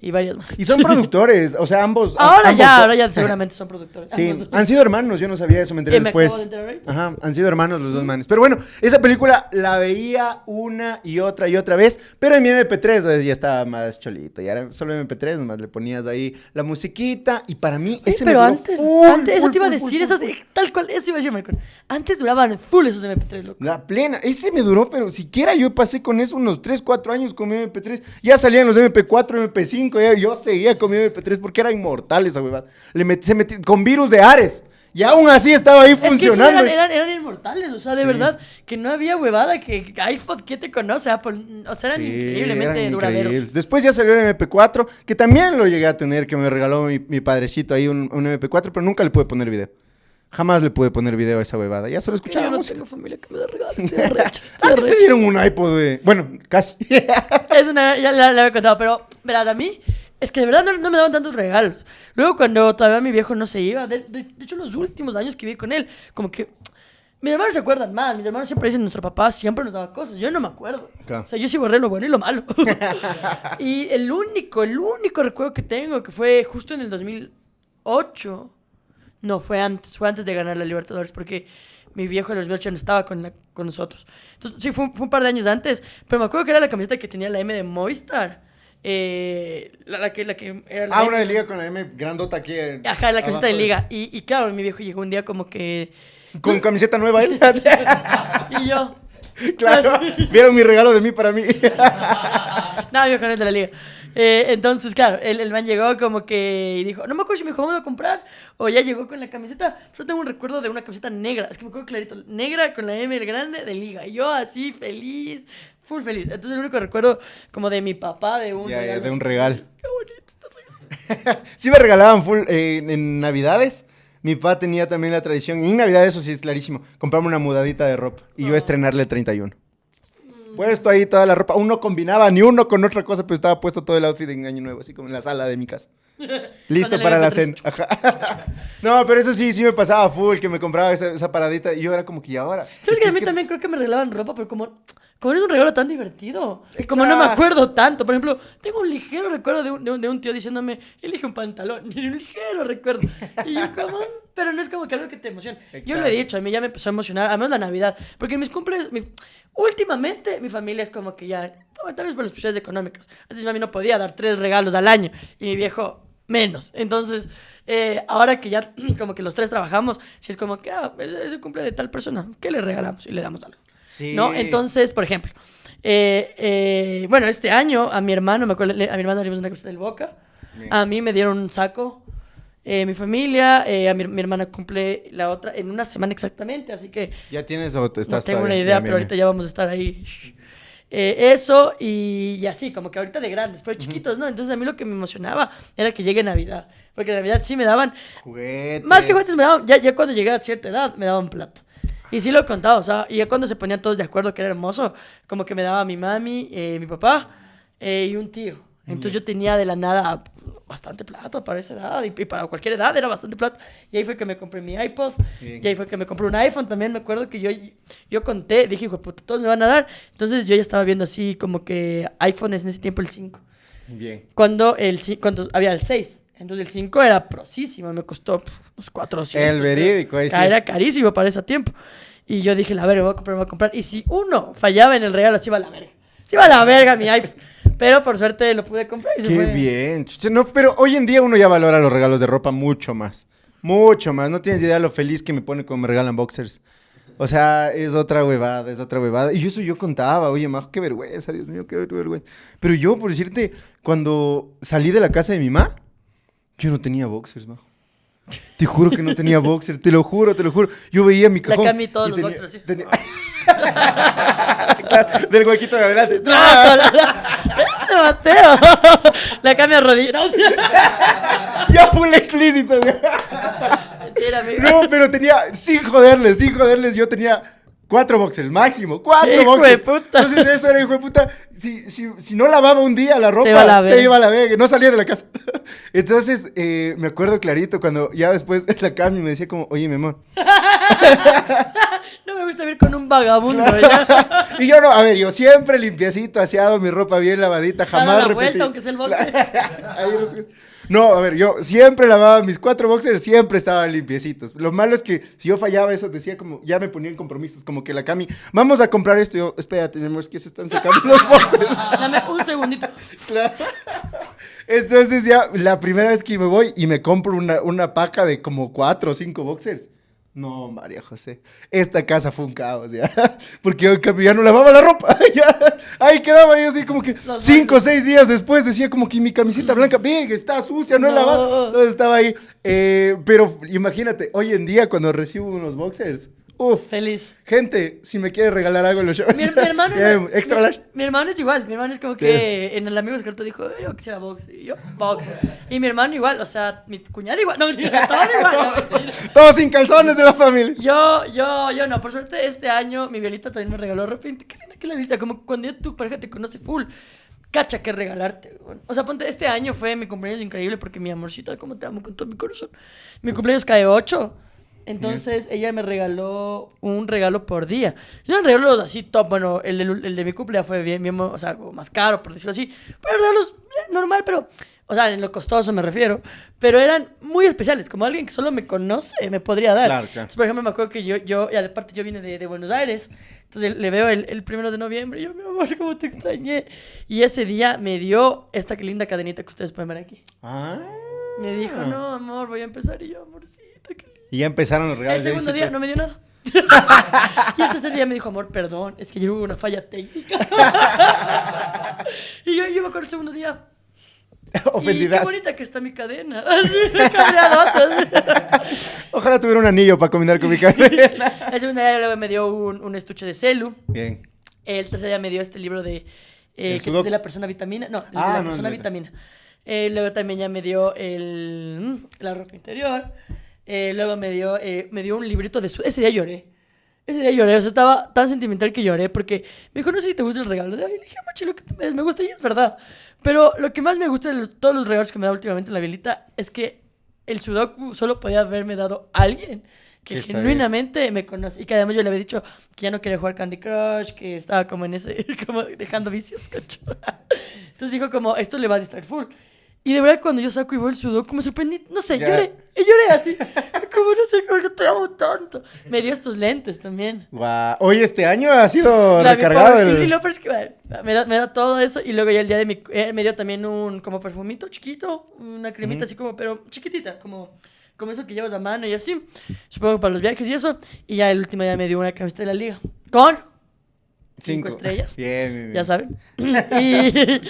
Speaker 1: Y varias más.
Speaker 2: Y son productores, o sea, ambos.
Speaker 1: Ahora
Speaker 2: ambos
Speaker 1: ya,
Speaker 2: dos.
Speaker 1: ahora ya seguramente son productores.
Speaker 2: Sí, han sido hermanos, yo no sabía eso, me enteré
Speaker 1: me
Speaker 2: después.
Speaker 1: acabo de enterar ahorita.
Speaker 2: Ajá, han sido hermanos los dos manes. Pero bueno, esa película la veía una y otra y otra vez, pero en mi MP3 eh, ya estaba más cholito, ya era solo MP3, nomás le ponías ahí la musiquita y para mí
Speaker 1: Oye,
Speaker 2: ese
Speaker 1: pero antes,
Speaker 2: full,
Speaker 1: antes, eso te iba a
Speaker 2: full,
Speaker 1: decir, esas, tal cual, eso iba a decir, Marcon. Antes duraban full esos MP3, loco.
Speaker 2: La plena, ese me duró, pero siquiera yo pasé con eso unos 3, 4 años con mi MP3. Ya salían los MP4, MP5, ya yo seguía con mi MP3 porque era inmortal esa huevada. Le metí, se metí con virus de Ares. Y aún así estaba ahí
Speaker 1: Es que esos
Speaker 2: funcionando.
Speaker 1: eran, eran, eran inmortales, o sea, de
Speaker 2: Sí.
Speaker 1: verdad, que no había huevada que iPhone, ¿quién te conoce? Apple, o sea, eran
Speaker 2: Sí,
Speaker 1: increíblemente
Speaker 2: eran
Speaker 1: duraderos.
Speaker 2: increíbles. Después ya salió el MP4, que también lo llegué a tener, que me regaló mi, mi padrecito ahí un, un MP4, pero nunca le pude poner video. Jamás le pude poner video a esa huevada. Ya solo
Speaker 1: Yo no
Speaker 2: escuchábamos.
Speaker 1: tengo familia que me da regalos, estoy arrecho, estoy
Speaker 2: Ah, te dieron un iPod. Bueno, casi.
Speaker 1: Es una, ya la, la había contado, pero, verás, a mí, es que de verdad no, no me daban tantos regalos. Luego, cuando todavía mi viejo no se iba, de, de- de hecho, los últimos años que viví con él, como que. Mis hermanos se acuerdan más, mis hermanos siempre dicen, nuestro papá siempre nos daba cosas, yo no me acuerdo.
Speaker 2: Claro.
Speaker 1: O sea, yo sí borré lo bueno y lo malo. y el único, el único recuerdo que tengo, que fue justo en el 2008, no, fue antes, fue antes de ganar la Libertadores, porque mi viejo en el 2008 no estaba con, la- con nosotros. Entonces, sí, fue un, fue un par de años antes, pero me acuerdo que era la camiseta que tenía la M de Movistar. eh, la, la que, la que era la
Speaker 2: Ah,
Speaker 1: M.
Speaker 2: una de liga con la M grandota aquí. eh,
Speaker 1: Ajá, la camiseta de liga. Y, y claro, mi viejo llegó un día como que...
Speaker 2: Con camiseta nueva él.
Speaker 1: Y yo...
Speaker 2: claro. Vieron mi regalo de mí para mí.
Speaker 1: No, mi viejo no es de la liga. Eh, entonces, claro, el, el man llegó como que y dijo, no me acuerdo si me dijo, vamos a comprar, o ya llegó con la camiseta. Yo tengo un recuerdo de una camiseta negra, es que me acuerdo clarito, negra con la M grande de liga. Y yo así, feliz, full feliz. Entonces, el único recuerdo como de mi papá, de un
Speaker 2: Ya, ya,
Speaker 1: regalo.
Speaker 2: de un regalo.
Speaker 1: Qué bonito este regalo.
Speaker 2: Sí me regalaban full eh, en Navidades. Mi papá tenía también la tradición, y en Navidad eso sí es clarísimo, comprarme una mudadita de ropa y yo estrenarle el 31. Puesto ahí toda la ropa, uno combinaba ni uno con otra cosa, pero estaba puesto todo el outfit en Año Nuevo, así como en la sala de mi casa. Listo para la
Speaker 1: MP3.
Speaker 2: cena. Ajá. No, pero eso sí, sí me pasaba full, que me compraba esa, esa paradita y yo era como que, ¿y ahora?
Speaker 1: ¿Sabes
Speaker 2: Es
Speaker 1: que a mí
Speaker 2: que-
Speaker 1: también creo que me regalaban ropa, pero como, como no es un regalo tan divertido? Como no me
Speaker 2: Exacto.
Speaker 1: acuerdo tanto. Por ejemplo, tengo un ligero recuerdo de un, de un, de un tío diciéndome, elige un pantalón. Y un ligero recuerdo. Y yo como, pero no es como que algo que te emociona. Yo lo he
Speaker 2: Exacto.
Speaker 1: dicho, a mí ya me empezó a emocionar, al menos la Navidad. Porque en mis cumples, mi- últimamente mi familia es como que ya, también es por las posibilidades económicas. Antes mi mami no podía dar tres regalos al año y mi viejo menos. Entonces, eh, ahora que ya como que los tres trabajamos, si es como que, ah, ese, ese cumple de tal persona, ¿qué le regalamos? Y le damos algo.
Speaker 2: Sí.
Speaker 1: ¿No? Entonces, por ejemplo, eh, eh, bueno, este año a mi hermano, me acuerdo, a mi hermano le dimos una camiseta del Boca,
Speaker 2: Bien.
Speaker 1: a mí me dieron un saco, eh, mi familia, eh, a mi, mi hermana cumple la otra en una semana exactamente, así que
Speaker 2: ¿Ya tienes o te
Speaker 1: no
Speaker 2: estás
Speaker 1: tengo una idea,
Speaker 2: Bien,
Speaker 1: pero
Speaker 2: bien,
Speaker 1: ahorita ya vamos a estar ahí. Eh, eso y, y así, como que ahorita de grandes, pero chiquitos, ¿no? Entonces a mí lo que me emocionaba era que llegue Navidad, porque en Navidad sí me daban.
Speaker 2: Juguetes.
Speaker 1: más que juguetes me daban, ya, ya cuando llegué a cierta edad, me daban plata. Y sí lo he contado, o sea, y ya cuando se ponían todos de acuerdo que era hermoso, como que me daba mi mami, eh, mi papá eh, y un tío. Entonces yo tenía de la nada bastante plata para esa edad y, y para cualquier edad era bastante plata. Y ahí fue que me compré mi iPod,
Speaker 2: Bien.
Speaker 1: y ahí fue que me compré un iPhone también. Me acuerdo que yo, yo conté, dije, hijo puta, todos me van a dar. Entonces yo ya estaba viendo así como que iPhones en ese tiempo el 5.
Speaker 2: Bien.
Speaker 1: Cuando, el, cuando había el 6. Entonces el 5 era prosísimo, me costó pf, unos 400.
Speaker 2: El verídico, ahí sí
Speaker 1: Era
Speaker 2: es.
Speaker 1: carísimo para ese tiempo. Y yo dije, la verga, voy a comprar, voy a comprar. Y si uno fallaba en el regalo, se iba a la verga. Se iba a la verga mi iPhone. Pero por suerte lo pude comprar y se
Speaker 2: Qué
Speaker 1: fue.
Speaker 2: bien. No, pero hoy en día uno ya valora los regalos de ropa mucho más. Mucho más. No tienes idea lo feliz que me pone cuando me regalan boxers. O sea, es otra huevada, es otra huevada. Y eso yo contaba, oye, majo, qué vergüenza, Dios mío, qué vergüenza. Pero yo, por decirte, cuando salí de la casa de mi mamá, yo no tenía boxers, majo. Te juro que no tenía boxers, te lo juro, te lo juro. Yo veía mi
Speaker 1: La
Speaker 2: cajón.
Speaker 1: Cami todos los
Speaker 2: tenía-
Speaker 1: boxers
Speaker 2: tenía- Claro, del huequito de adelante.
Speaker 1: No, no, no. Ese Mateo. La cambia rodilla. No,
Speaker 2: Ya full explícito,
Speaker 1: mentira, amigo.
Speaker 2: No, pero tenía, sin joderles, sin joderles, yo tenía cuatro boxers, máximo, cuatro
Speaker 1: Hijo de
Speaker 2: boxers.
Speaker 1: puta.
Speaker 2: Entonces eso era hijo de puta. Si, si, si no lavaba un día la ropa,
Speaker 1: iba a la
Speaker 2: se iba a la vega, no salía de la casa. Entonces, eh, me acuerdo clarito cuando ya después la Cami me decía como, oye, mi amor.
Speaker 1: No me gusta vivir con un vagabundo. ¿ya?
Speaker 2: Y yo no, a ver, yo siempre limpiecito, aseado, mi ropa bien lavadita, jamás
Speaker 1: la vuelta, aunque sea el boxer.
Speaker 2: Ahí no- a ver, yo siempre lavaba mis cuatro boxers, siempre estaban limpiecitos. Lo malo es que si yo fallaba eso, decía como, ya me ponía en compromisos, como que la Cami, vamos a comprar esto. Yo, espérate, mi amor, es que se están sacando los boxers.
Speaker 1: Dame un segundito.
Speaker 2: Claro. Entonces ya, la primera vez que me voy y me compro una, una paca de como cuatro o cinco boxers. No, María José, esta casa fue un caos, ya. Porque yo ya no lavaba la ropa, ya. Ahí quedaba yo así como que
Speaker 1: Los
Speaker 2: cinco o seis días después decía como que mi camiseta blanca, verga, está sucia, no, he
Speaker 1: No.
Speaker 2: lavado. Entonces estaba ahí. Eh, pero imagínate, hoy en día cuando recibo unos boxers, uff.
Speaker 1: Feliz.
Speaker 2: Gente, si me quiere regalar algo en los shows.
Speaker 1: Mi, mi hermano es,
Speaker 2: extra large.
Speaker 1: mi hermano es igual, mi hermano es como que en el amigo secreto dijo, yo quisiera box, y yo box. Y mi hermano igual, o sea, mi cuñada igual, no, todo igual.
Speaker 2: Todos sin calzones de la familia.
Speaker 1: Yo, yo, yo no, por suerte este año mi violita también me regaló ropa. Qué linda que la violita, como cuando ya tu pareja te conoce full. Cacha que regalarte. O sea, ponte, este año fue mi cumpleaños increíble porque mi amorcita, como te amo con todo mi corazón. Mi cumpleaños cae 8. Entonces ella me regaló un regalo por día. Yo no regalos así top. Bueno, el de, el de mi cumpleaños fue bien, bien, o sea, más caro, por decirlo así. Pero regalos bien, normal, pero, o sea, en lo costoso me refiero. Pero eran muy especiales, como alguien que solo me conoce me podría dar.
Speaker 2: Claro, claro.
Speaker 1: Entonces, por ejemplo, me acuerdo que yo, yo y aparte yo vine de, de Buenos Aires. Entonces le veo el, el primero de noviembre y yo, mi amor, cómo te extrañé. Y ese día me dio esta linda cadenita que ustedes pueden ver aquí.
Speaker 2: Ah.
Speaker 1: Me dijo, no, amor, voy a empezar. Y yo, qué lindo.
Speaker 2: Y ya empezaron los regalos.
Speaker 1: El segundo día no me dio nada. y el tercer día me dijo, amor, perdón, es que yo hubo una falla técnica. y yo, yo me acuerdo el segundo día. Y qué
Speaker 2: Ofendidas.
Speaker 1: bonita que está mi cadena. Así.
Speaker 2: Ojalá tuviera un anillo para combinar con mi cadena.
Speaker 1: El segundo día luego me dio un, un estuche de celu.
Speaker 2: Bien.
Speaker 1: El tercer día me dio este libro de, eh, de la persona vitamina. No, de, de
Speaker 2: Ah,
Speaker 1: la
Speaker 2: no,
Speaker 1: persona
Speaker 2: no.
Speaker 1: vitamina. Eh, luego también ya me dio el, mm, la ropa interior. Eh, luego me dio, eh, me dio un librito de su... Ese día lloré. Ese día lloré. O sea, estaba tan sentimental que lloré porque me dijo, no sé si te gusta el regalo. Le dije, macho, lo que me me gusta y es verdad. Pero lo que más me gusta de los- todos los regalos que me da últimamente la Bielita es que el Sudoku solo podía haberme dado alguien que
Speaker 2: Que sabía.
Speaker 1: genuinamente me conoce y que además yo le había dicho que ya no quería jugar Candy Crush, que estaba como en ese, como dejando vicios, cacho. Entonces dijo como, esto le va a distraer full. Y de verdad cuando yo saco y veo el sudoku me sorprendí, no sé,
Speaker 2: Ya.
Speaker 1: lloré, y lloré así, como no sé, que te amo tanto. Me dio estos lentes también.
Speaker 2: Guau. Hoy este año ha sido
Speaker 1: La-
Speaker 2: recargado el...
Speaker 1: Y lo me da, me da todo eso y luego ya el día de mi... eh, me dio también un como perfumito chiquito, una cremita así como, pero chiquitita, como, como eso que llevas a mano y así. Supongo para los viajes y eso. Y ya el último día me dio una camiseta de la liga. Con cinco, estrellas.
Speaker 2: Bien, bien, bien.
Speaker 1: Ya saben. Y,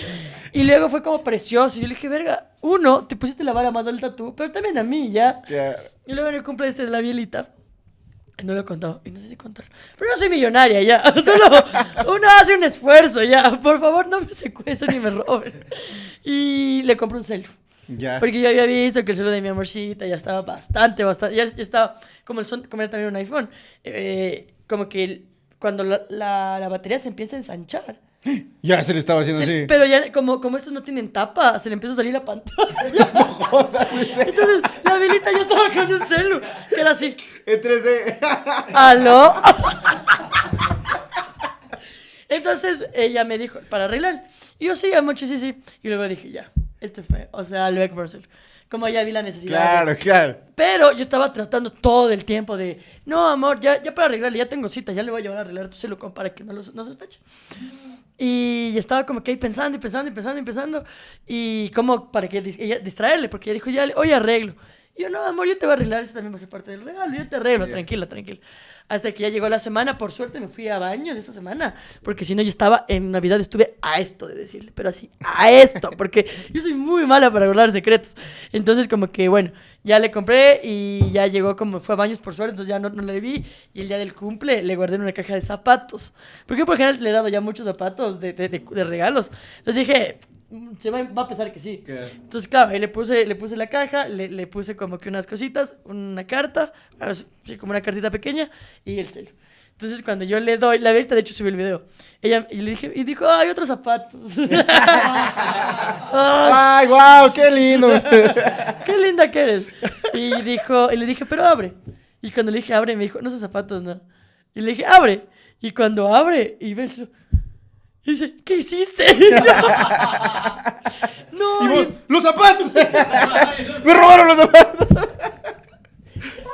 Speaker 1: y luego fue como precioso. Y yo le dije, verga, uno, te pusiste la vara más alta tú, pero también a mí, ya. Y luego en el cumple este de la bielita. No lo he contado, y no sé si contarlo. Pero yo soy millonaria ya. Solo uno hace un esfuerzo ya. Por favor, no me secuestren ni me roben. Y le compré un celu.
Speaker 2: Ya.
Speaker 1: Porque yo había visto que el celu de mi amorcita ya estaba bastante, bastante. Ya, ya estaba, como, el son, como era también un iPhone, eh, como que el- cuando la, la, la batería se empieza a ensanchar.
Speaker 2: Ya se le estaba haciendo
Speaker 1: Se-
Speaker 2: así.
Speaker 1: Pero ya, como, como estos no tienen tapa, se le empieza a salir la pantalla. Entonces, la velita ya estaba con un celu, que era así.
Speaker 2: En 3D.
Speaker 1: ¿Aló? Entonces ella me dijo, para arreglar. Y yo sí, mucho, sí, sí. Y luego dije, ya, este fue, o sea, Luec Marcel. como ya vi la necesidad.
Speaker 2: Claro, claro.
Speaker 1: Pero yo estaba tratando todo el tiempo de, no, amor, ya, ya para arreglarle, ya tengo cita, ya le voy a llevar a arreglar tu celular para que no, lo, no sospeche. Y estaba como que ahí pensando y pensando y pensando y pensando. Y como para que ella, distraerle, porque ella dijo, ya, hoy arreglo. Y yo, no, amor, yo te voy a arreglar, eso también va a ser parte del regalo, yo te arreglo, tranquila, tranquila. Hasta que ya llegó la semana, por suerte me fui a baños esa semana, porque si no yo estaba en Navidad, estuve a esto de decirle, pero así, a esto, porque yo soy muy mala para guardar secretos. Entonces como que, bueno, ya le compré y ya llegó como, fue a baños por suerte, entonces ya no, no le vi. Y el día del cumple le guardé en una caja de zapatos, porque por ejemplo le he dado ya muchos zapatos de, de, de regalos. Entonces dije, se va, va, a pensar que sí. Entonces, claro, ahí le puse, le puse la caja, le, le puse como que unas cositas, una carta, así como una cartita pequeña y el celo. Entonces, cuando yo le doy, la verdad, de hecho, subió el video. Ella, y le dije, y dijo, ay, otros zapatos.
Speaker 2: ay, wow, qué lindo.
Speaker 1: qué linda que eres. Y dijo, y le dije, pero abre. Y cuando le dije, abre, me dijo, no son zapatos, no. Y le dije, abre. Y cuando abre, y ve el y dice, ¿qué hiciste?
Speaker 2: no. ¿Y vos? ¡Los zapatos! ¡Me robaron los zapatos!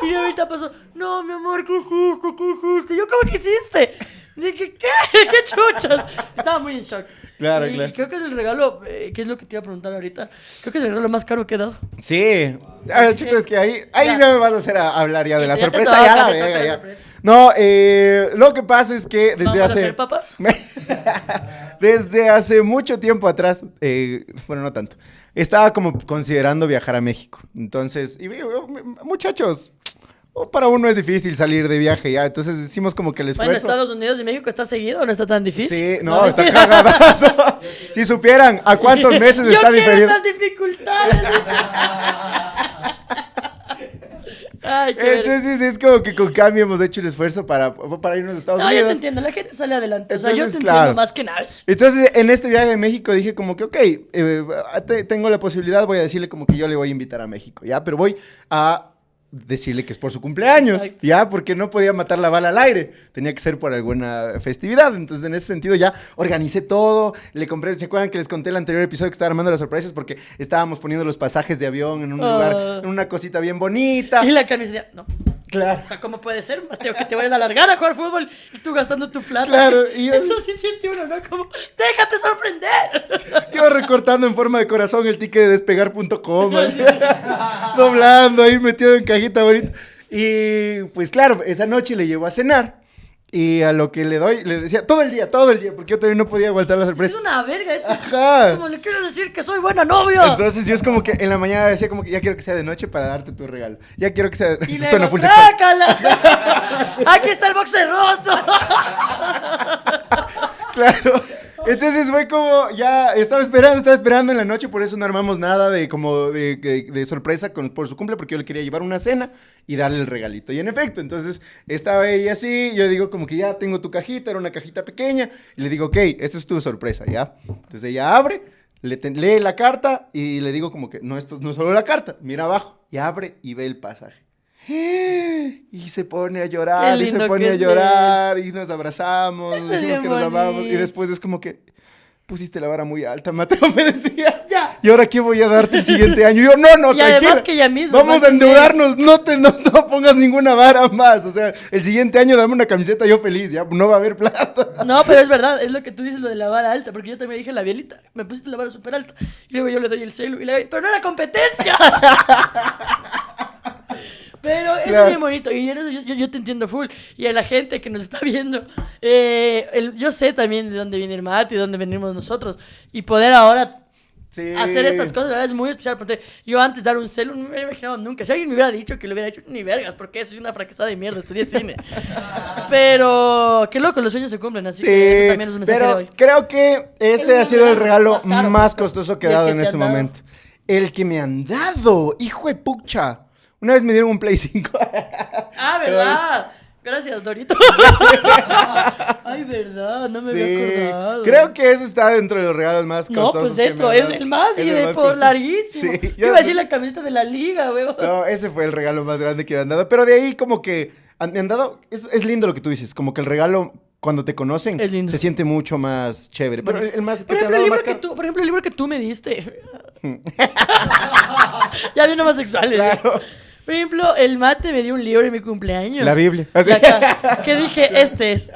Speaker 1: y ahorita pasó, no, mi amor, ¿qué hiciste? ¿Qué hiciste? Yo, ¿cómo que hiciste? Dije, ¿qué? ¿Qué chuchas? Estaba muy en shock.
Speaker 2: Claro, y
Speaker 1: creo que es el regalo, eh, ¿qué es lo que te iba a preguntar ahorita? Creo que es el regalo más caro que he dado.
Speaker 2: Sí. A ver, chiste, es que ahí, ahí me vas a hacer a hablar ya de la sorpresa. ya, la ya. No, eh, lo que pasa es que desde
Speaker 1: ¿Vamos
Speaker 2: hace...
Speaker 1: A hacer papas?
Speaker 2: desde hace mucho tiempo atrás, eh, bueno, no tanto, estaba como considerando viajar a México. Entonces, y, muchachos, para uno es difícil salir de viaje ya, entonces decimos como que el esfuerzo...
Speaker 1: Bueno, Estados Unidos y México está seguido, ¿no está tan difícil?
Speaker 2: Sí, no, está cagadazo. si supieran a cuántos meses
Speaker 1: Yo
Speaker 2: está diferido.
Speaker 1: esas dificultades. Ay, qué
Speaker 2: Entonces es como que con cambio hemos hecho el esfuerzo para, para irnos a Estados Unidos.
Speaker 1: No, yo te entiendo, la gente sale adelante. o sea, yo te entiendo más que nada.
Speaker 2: Entonces, en este viaje a México dije como que, ok, eh, tengo la posibilidad, voy a decirle como que yo le voy a invitar a México, ¿ya? Pero voy a decirle que es por su cumpleaños, ya, porque no podía matar la bala al aire, tenía que ser por alguna festividad, entonces en ese sentido ya organicé todo, le compré, ¿se acuerdan que les conté el anterior episodio que estaba armando las sorpresas? Porque estábamos poniendo los pasajes de avión en un lugar, ah. en una cosita bien bonita.
Speaker 1: Y la camiseta, no.
Speaker 2: Claro.
Speaker 1: O sea, ¿cómo puede ser, Mateo, que te vayas a alargar a jugar fútbol y tú gastando tu plata?
Speaker 2: Claro.
Speaker 1: Y Eso sí siente uno, ¿no? Como, déjate sorprender.
Speaker 2: Yo recortando en forma de corazón el ticket de despegar.com, doblando ahí metido en cajita bonita. Y pues claro, esa noche le llevo a cenar. Y a lo que le doy, le decía todo el día, todo el día, porque yo también no podía aguantar la sorpresa.
Speaker 1: Es una verga eso.
Speaker 2: Ajá.
Speaker 1: Es como le quiero decir que soy buena novia.
Speaker 2: Entonces yo es como que en la mañana decía como que ya quiero que sea de noche para darte tu regalo. Ya quiero que sea de...
Speaker 1: Suena full Aquí está el boxer roto.
Speaker 2: claro. Entonces fue como, ya estaba esperando, estaba esperando en la noche, por eso no armamos nada de como de, sorpresa por su cumple, porque yo le quería llevar una cena y darle el regalito. Y en efecto, entonces estaba ella así, yo digo como que ya tengo tu cajita, era una cajita pequeña, y le digo, ok, esta es tu sorpresa, ¿ya? Entonces ella abre, le lee la carta y le digo como que, no, esto no es solo la carta, mira abajo, y abre y ve el pasaje. Y se pone a llorar, y se pone a llorar, y nos abrazamos, decimos que nos amamos, y después es como que pusiste la vara muy alta, Mateo me decía.
Speaker 1: Ya.
Speaker 2: ¿Y ahora qué voy a darte el siguiente año? Y yo, no, no,
Speaker 1: y además que ya mismo.
Speaker 2: Vamos a endeudarnos, no, te, no, pongas ninguna vara más. O sea, el siguiente año dame una camiseta yo feliz, ya no va a haber plata.
Speaker 1: No, pero es verdad, es lo que tú dices, lo de la vara alta, porque yo también dije la bielita, me pusiste la vara súper alta. Y luego yo le doy el celu, y le doy, pero no era competencia. Pero eso es bien bonito. Y yo, yo, te entiendo full. Y a la gente que nos está viendo, eh, yo sé también de dónde viene el mate y de dónde venimos nosotros. Y poder ahora hacer estas cosas es muy especial. Porque yo antes dar un celu no me hubiera imaginado nunca. Si alguien me hubiera dicho que lo hubiera hecho, ni vergas, porque soy una fracasada de mierda, estudié cine. pero qué loco, los sueños se cumplen. Así que eso también es un mensaje
Speaker 2: pero
Speaker 1: de hoy.
Speaker 2: Creo que ese ha sido el regalo más, costoso que he dado en este momento. El que me han dado, hijo de pucha. Una vez me dieron un Play 5.
Speaker 1: ah, ¿verdad? Gracias, Dorito. Ay, verdad, no me había acordado.
Speaker 2: Creo que eso está dentro de los regalos más costosos.
Speaker 1: No, pues dentro, es el más y de por larguísimo. Sí, yo iba a decir la camiseta de la liga, weón.
Speaker 2: No, ese fue el regalo más grande que me han dado. Pero de ahí, como que me han dado. Es, es lindo lo que tú dices, como que el regalo cuando te conocen, se siente mucho más chévere. Pero el más,
Speaker 1: por, ejemplo, el libro que tú, por ejemplo, el libro que tú me diste, ya bien homosexuales.
Speaker 2: Claro.
Speaker 1: Por ejemplo, el mate me dio un libro en mi cumpleaños.
Speaker 2: La Biblia.
Speaker 1: Que dije, este es.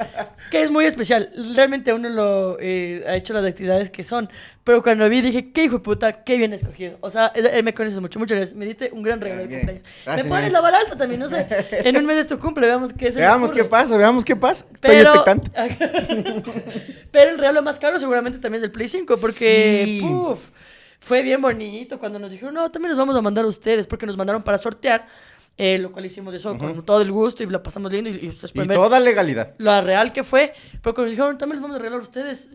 Speaker 1: Que es muy especial. Realmente uno lo eh, ha hecho las actividades que son. Pero cuando vi dije, qué hijo de puta, qué bien escogido. O sea, él me conoces mucho, muchas gracias. Me diste un gran regalo de cumpleaños.
Speaker 2: Gracias,
Speaker 1: me pones la vara alta también, no sé. En un mes es tu cumple, veamos qué me
Speaker 2: Veamos qué pasa, veamos qué pasa. Estoy
Speaker 1: Pero-
Speaker 2: expectante.
Speaker 1: Pero el regalo más caro seguramente también es el Play 5, porque,
Speaker 2: Sí.
Speaker 1: puf, fue bien bonito cuando nos dijeron, no, también los vamos a mandar a ustedes, porque nos mandaron para sortear, eh, lo cual hicimos eso con todo el gusto y la pasamos lindo y, y ustedes
Speaker 2: toda legalidad.
Speaker 1: lo real que fue, pero cuando nos dijeron, también los vamos a regalar a ustedes.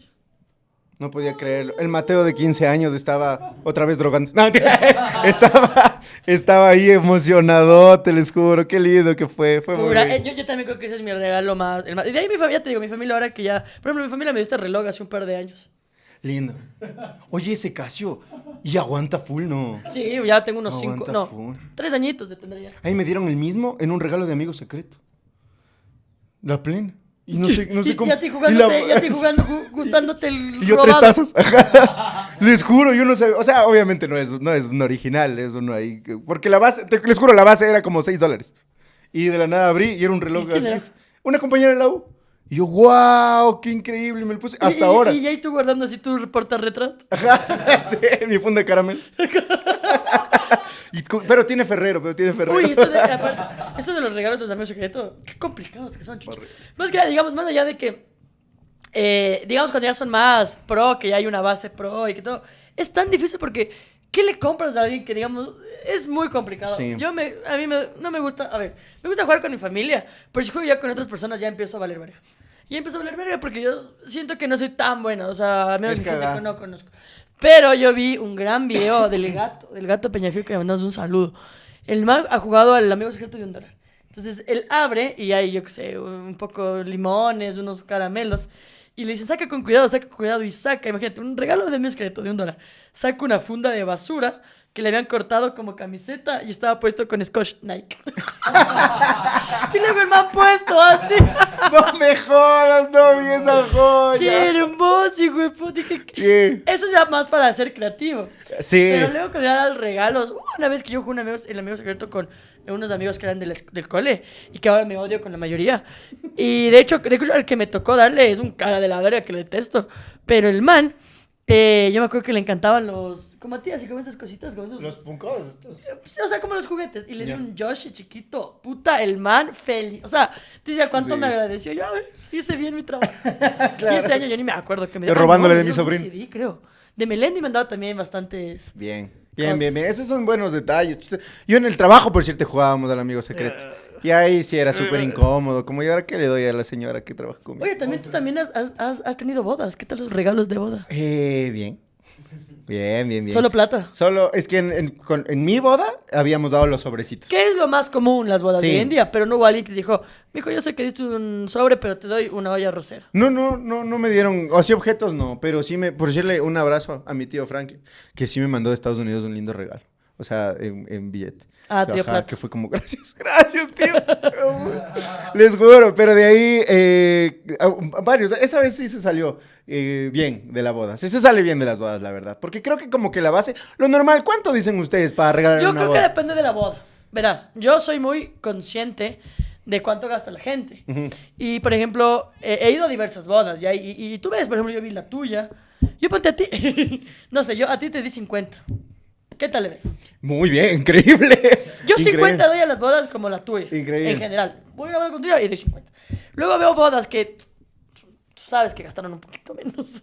Speaker 2: No podía creerlo. El Mateo de 15 años estaba otra vez drogando. No, estaba, estaba ahí emocionado, te les juro. Qué lindo que fue. Fue muy
Speaker 1: eh, yo, yo también creo que ese es mi regalo más- Y de ahí mi familia, te digo, mi familia ahora que ya, por ejemplo, mi familia me dio este reloj hace un par de años.
Speaker 2: Lindo. Oye, ese Casio. Y aguanta full, ¿no?
Speaker 1: Sí, ya tengo unos
Speaker 2: No
Speaker 1: cinco,
Speaker 2: aguanta
Speaker 1: no,
Speaker 2: full.
Speaker 1: tres añitos de tendría.
Speaker 2: Ahí me dieron el mismo en un regalo de amigo secreto. La plena. Y no sé, no sé
Speaker 1: y,
Speaker 2: cómo.
Speaker 1: y a ti
Speaker 2: y
Speaker 1: jugándote,
Speaker 2: la-
Speaker 1: y a ti jugando, gu- gustándote el
Speaker 2: Y yo tres
Speaker 1: robado.
Speaker 2: tazas. Ajá. les juro, yo no sé. O sea, obviamente no es, no es un original, es uno ahí. que- Porque la base, te- les juro, la base era como 6 dólares. Y de la nada abrí y era un reloj
Speaker 1: ¿Y
Speaker 2: así. Una compañera de la U. Y yo, wow, qué increíble. Me lo puse
Speaker 1: Y-
Speaker 2: hasta
Speaker 1: y,
Speaker 2: ahora.
Speaker 1: Y, ahí tú guardando así tu retrato.
Speaker 2: Ajá, sí, mi funda de caramelo. Y cu- pero tiene Ferrero, pero tiene Ferrero.
Speaker 1: Uy, esto de, aparte, esto de los regalos de los amigos secretos, qué complicados que son, chucho. Más que, digamos, más allá de que, eh, digamos, cuando ya son más pro, que ya hay una base pro y que todo, es tan difícil porque, ¿qué le compras a alguien que, digamos, es muy complicado?
Speaker 2: Sí.
Speaker 1: Yo, me, a mí me- no me gusta, a ver, me gusta jugar con mi familia, pero si juego ya con otras personas ya empiezo a valer verga. Ya empiezo a valer verga porque yo siento que no soy tan buena, o sea, menos
Speaker 2: Es
Speaker 1: que gente que no conozco. Pero yo vi un gran video del gato, del gato Peñafiel que le mandamos un saludo. El man ha jugado al amigo secreto de un dólar. Entonces él abre y hay, yo qué sé, un poco limones, unos caramelos. Y le dicen, saca con cuidado, saca con cuidado. Y saca, imagínate, un regalo de amigo secreto de un dólar. Saca una funda de basura que le habían cortado como camiseta y estaba puesto con Scotch Nike. y luego el man puesto así.
Speaker 2: No me jodas, no vi esa joya.
Speaker 1: ¡Qué hermoso, puta! Dije,
Speaker 2: ¿Qué?
Speaker 1: Eso es ya más para ser creativo.
Speaker 2: Sí.
Speaker 1: Pero luego cuando ya das regalos, una vez que yo jugué un amigo, el amigo secreto con unos amigos que eran del, del cole y que ahora me odio con la mayoría. Y de hecho, de hecho, el que me tocó darle es un cara de la verga que le detesto. Pero el man, eh, yo me acuerdo que le encantaban los, como a ti, así como estas cositas, como esos...
Speaker 2: puncos estos.
Speaker 1: Pues, O sea, como los juguetes. Y le di
Speaker 2: Ya.
Speaker 1: un Yoshi chiquito. Puta, el man feliz. O sea, dice cuánto
Speaker 2: Sí.
Speaker 1: me agradeció. Yo, a ver, hice bien mi trabajo. Y ese año yo ni me acuerdo que me
Speaker 2: Yo
Speaker 1: ah,
Speaker 2: robándole
Speaker 1: me
Speaker 2: de mi
Speaker 1: dieron un
Speaker 2: sobrino.
Speaker 1: CD, creo. De Melendi me han dado también bastantes.
Speaker 2: Bien, bien, bien, bien. Esos son buenos detalles. Yo en el trabajo, por cierto, jugábamos al amigo secreto. Y ahí sí era súper incómodo. Como yo ahora que le doy a la señora que trabaja conmigo.
Speaker 1: Oye, también tú también has, has, has- has tenido bodas. ¿Qué tal los regalos de boda?
Speaker 2: Eh, bien. Bien, bien, bien.
Speaker 1: Solo plata.
Speaker 2: Solo, es que en, en- con- en mi boda habíamos dado los sobrecitos.
Speaker 1: ¿Qué es lo más común las bodas de hoy en día? Pero no hubo alguien que dijo, mijo, yo sé que diste un sobre, pero te doy una olla rosera.
Speaker 2: No, no, no, no me dieron, o sí objetos no, pero sí me, por decirle un abrazo a mi tío Franklin, que sí me mandó de Estados Unidos un lindo regalo. O sea, en, en billete.
Speaker 1: Ah,
Speaker 2: O sea,
Speaker 1: tío
Speaker 2: ajá,
Speaker 1: Plata.
Speaker 2: Que fue como, gracias, gracias, tío. Les juro, pero de ahí, eh, varios. Esa vez sí se salió eh, bien de la boda. Sí se sale bien de las bodas, la verdad. Porque creo que como que la base, lo normal, ¿cuánto dicen ustedes para regalar
Speaker 1: Yo
Speaker 2: una
Speaker 1: creo que depende de la boda. Verás, yo soy muy consciente de cuánto gasta la gente. Y, por ejemplo, he, he ido a diversas bodas, ¿ya? Y, y tú ves, por ejemplo, yo vi la tuya. Yo ponte a ti. no sé, yo a ti te di 50. ¿Qué tal le ves?
Speaker 2: Muy bien, increíble.
Speaker 1: Yo
Speaker 2: Increíble.
Speaker 1: 50 doy a las bodas como la tuya.
Speaker 2: Increíble.
Speaker 1: En general. Voy a una boda con tuya y doy 50. Luego veo bodas que sabes que gastaron un poquito menos.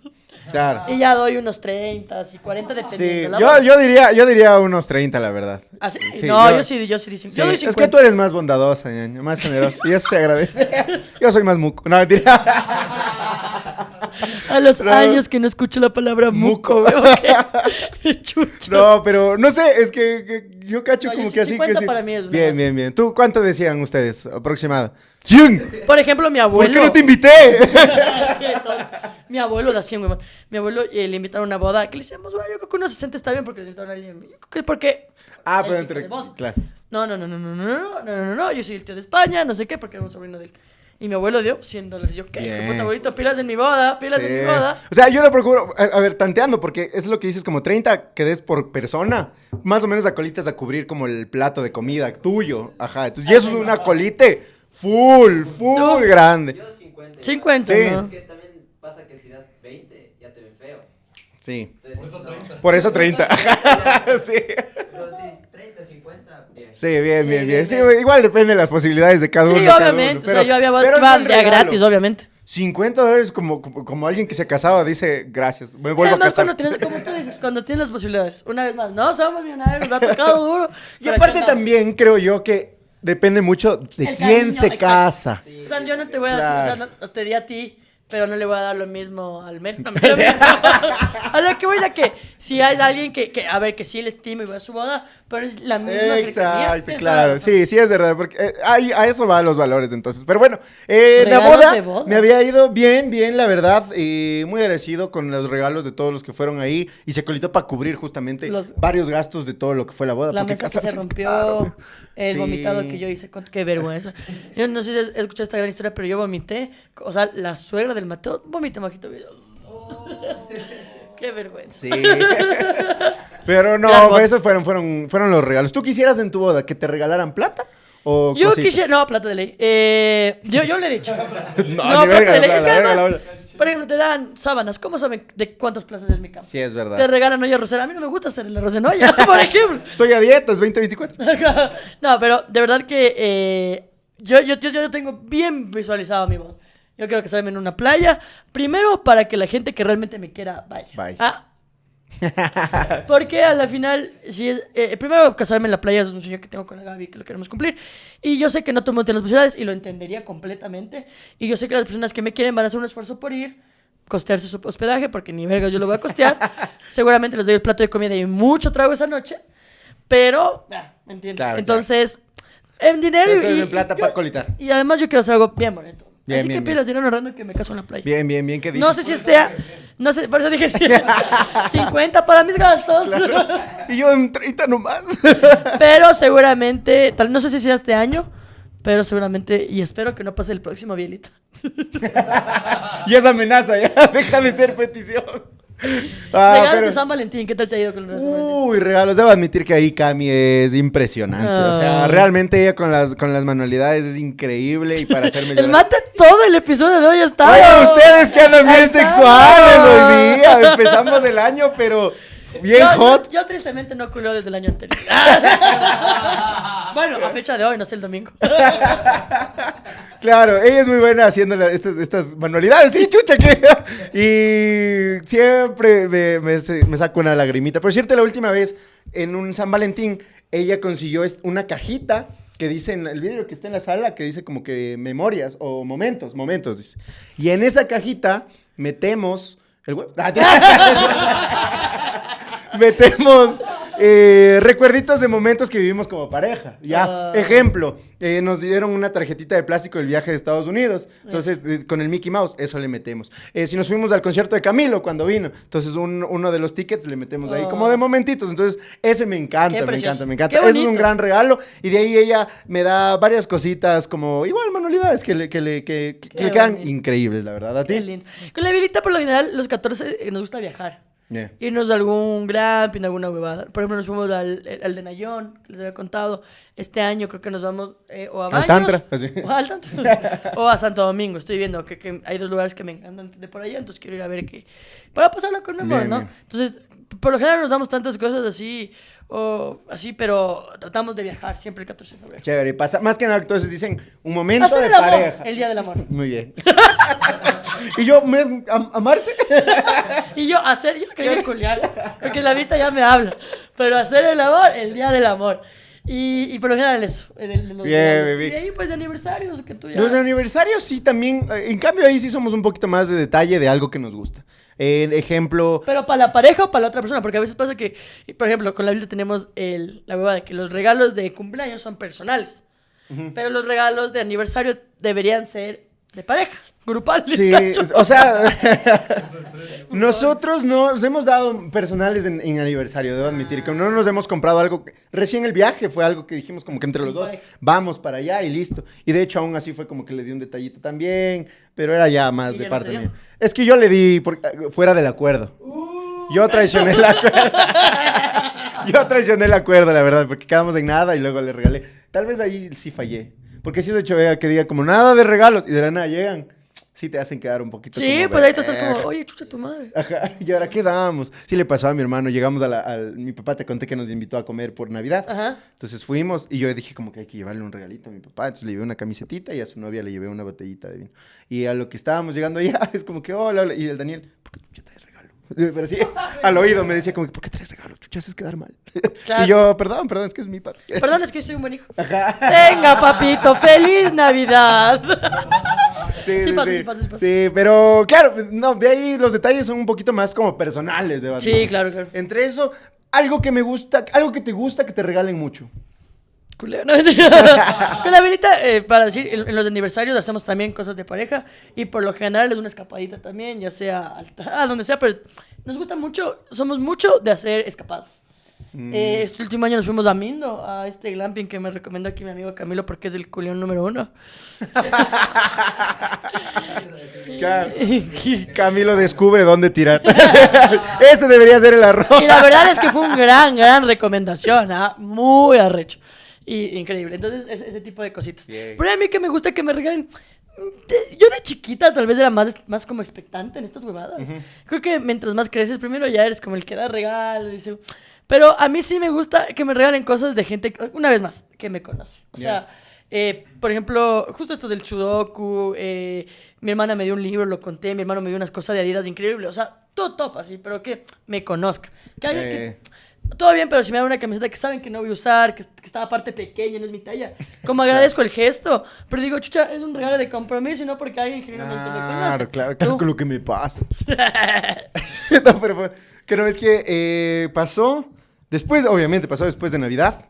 Speaker 2: Claro.
Speaker 1: y ya doy unos 30 y 40
Speaker 2: Sí,
Speaker 1: dependiendo. de la
Speaker 2: yo, yo diría, yo diría unos 30, la verdad.
Speaker 1: ¿Ah, sí?
Speaker 2: Sí,
Speaker 1: no,
Speaker 2: yo-
Speaker 1: yo, sí, yo sí di 50.
Speaker 2: Sí,
Speaker 1: Yo doy
Speaker 2: es
Speaker 1: 50.
Speaker 2: que tú eres más bondadosa, más generosa. Y eso se agradece. Yo soy más muco. No, mentira.
Speaker 1: A los
Speaker 2: No.
Speaker 1: años que no escucho la palabra muco,
Speaker 2: Muco.
Speaker 1: güey.
Speaker 2: No, pero no sé, es que, que yo cacho
Speaker 1: No,
Speaker 2: como que así.
Speaker 1: 50
Speaker 2: que sí.
Speaker 1: para mí es
Speaker 2: Bien, bien, bien. ¿Tú cuánto decían ustedes aproximado? ¡100!
Speaker 1: Por ejemplo, mi
Speaker 2: ¿Por
Speaker 1: abuelo.
Speaker 2: qué no te invité?
Speaker 1: Qué tonto. Mi abuelo da 100, güey. Mi abuelo eh, le invitaron a una boda. Que le decíamos, güey, yo creo que unos 60 está bien porque le invitaron a alguien. Yo creo que porque.
Speaker 2: Ah, pero entre. Claro.
Speaker 1: No, no, no, no, no, no, no, no, no, no, no, yo soy el tío de España, no sé qué, porque era un sobrino de él. Y mi abuelo dio 100 dólares. Yo, ¿qué?
Speaker 2: Bien.
Speaker 1: ¿Qué puta abuelito? Pilas en mi boda, pilas en mi
Speaker 2: Sí.
Speaker 1: boda.
Speaker 2: O sea, yo lo procuro, a, a ver, tanteando, porque es lo que dices, como 30 que des por persona. Más o menos a colitas a cubrir como el plato de comida tuyo. Ajá. Entonces, y eso es una colite full, full
Speaker 1: No.
Speaker 2: grande.
Speaker 3: Yo 50.
Speaker 1: 50,
Speaker 2: Sí.
Speaker 1: ¿no?
Speaker 3: Es que también pasa que si das 20, ya te ven feo.
Speaker 2: Sí.
Speaker 3: Entonces,
Speaker 4: Por eso
Speaker 3: no.
Speaker 4: 30.
Speaker 2: Por eso 30. sí.
Speaker 3: Pero si 30, 50, bien.
Speaker 2: Sí, bien, bien, bien.
Speaker 1: bien,
Speaker 2: Sí, igual depende de las posibilidades de cada uno.
Speaker 1: Sí, obviamente.
Speaker 2: uno,
Speaker 1: o sea, yo había a
Speaker 2: regalo.
Speaker 1: gratis, obviamente.
Speaker 2: 50 dólares como, como, como alguien que se casaba dice gracias. Me
Speaker 1: Y
Speaker 2: vuelvo a
Speaker 1: además,
Speaker 2: casar.
Speaker 1: cuando tienes, como tú dices, cuando tienes las posibilidades, una vez más, no somos millonarios, nos ha tocado duro.
Speaker 2: Y aparte también creo yo que depende mucho de
Speaker 1: El
Speaker 2: quién
Speaker 1: cariño,
Speaker 2: se
Speaker 1: exacto.
Speaker 2: casa.
Speaker 3: Sí,
Speaker 1: O sea, yo no te voy a decir, o sea,
Speaker 2: Claro.
Speaker 1: no, te di a ti, pero no le voy a dar lo mismo al Mer. No, mentira. a lo que voy a que si hay alguien que, que, a ver, que sí le estimo y va a su boda, pero es la misma.
Speaker 2: Exacto, claro. Sí, sí es verdad. Porque eh, ahí- a eso van los valores entonces. Pero bueno, eh, la boda, me había ido bien, bien, la verdad. y muy agradecido con los regalos de todos los que fueron ahí. Y se colitó para cubrir justamente
Speaker 1: Los-
Speaker 2: varios gastos de todo lo que fue la boda.
Speaker 1: La
Speaker 2: porque
Speaker 1: mesa que se rompió,
Speaker 2: caro.
Speaker 1: el
Speaker 2: Sí.
Speaker 1: vomitado que yo hice, qué vergüenza. Yo no sé si has escuchado esta gran historia, pero yo vomité, o sea, la suegra del Mateo vomité bajito video. qué vergüenza.
Speaker 2: Sí. Pero no,
Speaker 1: Gran
Speaker 2: esos fueron, fueron, fueron los regalos. ¿Tú quisieras en tu boda que te regalaran plata? ¿O
Speaker 1: Yo
Speaker 2: cositas?
Speaker 1: quisiera, no, plata de ley. Eh, yo, yo le he dicho.
Speaker 2: No,
Speaker 1: plata
Speaker 2: verga,
Speaker 1: de ley. Es que además,
Speaker 2: verga.
Speaker 1: por ejemplo, te dan sábanas. ¿Cómo saben de cuántas plazas es mi cama?
Speaker 2: Sí, es verdad.
Speaker 1: Te regalan olla rosera. A mí no me gusta hacer el arroz en olla, por ejemplo.
Speaker 2: Estoy a dieta, es 2024.
Speaker 1: no, pero de verdad que eh, yo, yo, yo, yo tengo bien visualizado mi boda. Yo quiero casarme en una playa. Primero, para que la gente que realmente me quiera vaya.
Speaker 2: Vaya.
Speaker 1: Ah. Porque a la final, si es, eh, primero casarme en la playa es un sueño que tengo con la Gaby, que lo queremos cumplir. Y yo sé que no tiene las posibilidades y lo entendería completamente. Y yo sé que las personas que me quieren van a hacer un esfuerzo por ir, costearse su hospedaje, porque ni verga yo lo voy a costear. Seguramente les doy el plato de comida y mucho trago esa noche. Pero, ah, ¿me entiendes?
Speaker 2: Claro,
Speaker 1: Entonces, en dinero
Speaker 2: Entonces,
Speaker 1: y,
Speaker 2: en plata
Speaker 1: yo-
Speaker 2: pa' colitar.
Speaker 1: Y además yo quiero hacer algo bien bonito.
Speaker 2: Bien,
Speaker 1: Así
Speaker 2: bien,
Speaker 1: que pilas dinero ahorrando que me caso en la playa.
Speaker 2: Bien, bien, bien. ¿Qué dices?
Speaker 1: No sé si a- No sé, por eso dije 50 para mis gastos.
Speaker 2: Y yo en 30 nomás.
Speaker 1: Pero seguramente, tal, no sé si sea este año, pero seguramente, y espero que no pase el próximo Bielita.
Speaker 2: y esa amenaza ya deja de ser petición. Ah,
Speaker 1: Regalos
Speaker 2: pero-
Speaker 1: de San Valentín, ¿qué tal te ha ido con San Valentín?
Speaker 2: Uy, regalos. Debo admitir que ahí Cami es impresionante. O sea,
Speaker 1: Ay.
Speaker 2: realmente ella con las, con las manualidades es increíble y para hacerme
Speaker 1: El
Speaker 2: llorar.
Speaker 1: mate todo el episodio de hoy está.
Speaker 2: Oye, ustedes que andan bien sexuales hoy día. Empezamos el año, pero bien
Speaker 1: yo,
Speaker 2: hot.
Speaker 1: Yo, yo tristemente no culeo desde el año anterior. bueno, a fecha de hoy, no sé el domingo.
Speaker 2: Claro, ella es muy buena haciendo la- estas, estas manualidades. Sí, chucha, que. Y siempre me, me, saco una lagrimita. Por cierto, la última vez, en un San Valentín, ella consiguió una cajita que dice en el vidrio que está en la sala, que dice como que memorias o momentos, momentos, dice. Y en esa cajita metemos. ¿El huevo? metemos eh, recuerditos de momentos que vivimos como pareja. Ya,
Speaker 1: Ah.
Speaker 2: ejemplo, eh, nos dieron una tarjetita de plástico del viaje de Estados Unidos. Entonces, eh, con el Mickey Mouse, eso le metemos. Eh, si nos fuimos al concierto de Camilo cuando vino, entonces un- uno de los tickets le metemos ahí
Speaker 1: Ah.
Speaker 2: como de momentitos. Entonces, ese me encanta, me encanta, me encanta. Es un gran regalo. Y de ahí ella me da varias cositas como, igual, manualidades que le, que le, que, que le quedan increíbles, la verdad. ¿A ti?
Speaker 1: Qué lindo. Con la Bielita, por lo general, los 14 eh, nos gusta viajar.
Speaker 2: Yeah.
Speaker 1: Irnos a algún glamping, alguna huevada. Por ejemplo, nos fuimos al, al de Nayón, que les había contado. Este año creo que nos vamos eh, o a
Speaker 2: Al
Speaker 1: Baños.
Speaker 2: Tantra, así.
Speaker 1: O al Tantra. o a Santo Domingo. Estoy viendo que, que hay dos lugares que me encantan de por allá, entonces quiero ir a ver qué. Para pasarlo con mi amor, ¿no?
Speaker 2: bien.
Speaker 1: Entonces, por lo general nos damos tantas cosas así, o así, pero tratamos de viajar siempre el 14 de febrero.
Speaker 2: Chévere. y Pasa, más que nada, entonces dicen un momento
Speaker 1: Hacer
Speaker 2: de
Speaker 1: el amor,
Speaker 2: pareja.
Speaker 1: el día del amor.
Speaker 2: Muy bien. y yo, me, am- amarse.
Speaker 1: Y yo hacer, yo quería culiar, porque la vista ya me habla, pero hacer el amor, el día del amor. Y, y por lo general eso. en el- en los
Speaker 2: Bien, baby.
Speaker 1: Y ahí pues de aniversarios que tú ya...
Speaker 2: Los aniversarios sí también, eh, en cambio ahí sí somos un poquito más de detalle de algo que nos gusta. En ejemplo,
Speaker 1: Pero para la pareja o para la otra persona, porque a veces pasa que, por ejemplo, con la Biblia tenemos el, la hueva de que los regalos de cumpleaños son personales, pero los regalos de aniversario deberían ser De pareja, grupal.
Speaker 2: Sí, o sea, nosotros no nos hemos dado personales en, en aniversario, debo admitir, que no nos hemos comprado algo. que- recién el viaje fue algo que dijimos como que entre los dos,
Speaker 1: Pareja.
Speaker 2: vamos para allá y listo. Y de hecho, aún así fue como que le di un detallito también, pero era ya más
Speaker 1: ¿Y
Speaker 2: de
Speaker 1: ya
Speaker 2: parte mía. Es que yo le di por- fuera del acuerdo. Yo traicioné el acuerdo. Yo traicioné el acuerdo, la verdad, porque quedamos en nada y luego le regalé. Tal vez ahí sí fallé. Porque si de hecho vea que diga como nada de regalos y de la nada llegan, sí te hacen quedar un poquito
Speaker 1: Sí,
Speaker 2: como,
Speaker 1: pues ahí tú estás como, oye, chucha tu madre.
Speaker 2: Ajá, y ahora qué damos. Sí le pasó a mi hermano, llegamos a la, mi papá te conté que nos invitó a comer por Navidad.
Speaker 1: Ajá.
Speaker 2: Entonces fuimos y yo dije como que hay que llevarle un regalito a mi papá. Entonces le llevé una camisetita y a su novia le llevé una botellita de vino. Y a lo que estábamos llegando allá es como que, hola, hola. Y el Daniel, ¿por qué? Pero sí, al oído me decía como ¿por qué traes regalo? Chucha, haces quedar mal.
Speaker 1: Claro.
Speaker 2: Y yo, perdón, perdón, es que es mi padre.
Speaker 1: Perdón, es que yo soy un buen hijo.
Speaker 2: Ajá.
Speaker 1: Venga, papito, feliz Navidad.
Speaker 2: Sí,
Speaker 1: Sí
Speaker 2: sí,
Speaker 1: pasa,
Speaker 2: sí.
Speaker 1: sí pasa, sí pasa.
Speaker 2: Sí, pero claro, no, de ahí los detalles son un poquito más como personales de
Speaker 1: Sí, claro, claro.
Speaker 2: Entre eso, algo que me gusta, algo que te gusta que te regalen mucho.
Speaker 1: Culero, no. Con la velita, eh, para decir, en, en los aniversarios hacemos también cosas de pareja y por lo general es una escapadita también, ya sea a donde sea, pero nos gusta mucho, somos mucho de hacer escapadas.
Speaker 2: Mm.
Speaker 1: Eh, este último año nos fuimos a Mindo, a este glamping que me recomendó aquí mi amigo Camilo porque es el culión número uno.
Speaker 2: Claro. Camilo descubre dónde tirar. Ese debería ser el arroz.
Speaker 1: Y la verdad es que fue un gran, gran recomendación, ¿ah? muy arrecho. Y increíble. Entonces, es- ese tipo de cositas.
Speaker 2: Bien.
Speaker 1: Pero a mí que me gusta que me regalen. de- yo de chiquita tal vez era más, más como expectante en estas huevadas. Creo que mientras más creces, primero ya eres como el que da regalos. y Pero a mí sí me gusta que me regalen cosas de gente, que- una vez más, que me conoce. O sea, eh, por ejemplo, justo esto del Sudoku, eh, mi hermana me dio un libro, lo conté, mi hermano me dio unas cosas de Adidas increíbles. O sea, todo top así, pero que me conozca. Que alguien que
Speaker 2: Eh.
Speaker 1: Todo bien, pero si me dan una camiseta que saben que no voy a usar, que, que está aparte pequeña, no es mi talla. Como agradezco el gesto. Pero digo, chucha, es un regalo de compromiso y no porque alguien genuinamente me conoce.
Speaker 2: Claro, claro, claro, con lo que me pasa. no, pero que no es que eh, pasó después, obviamente, pasó después de Navidad.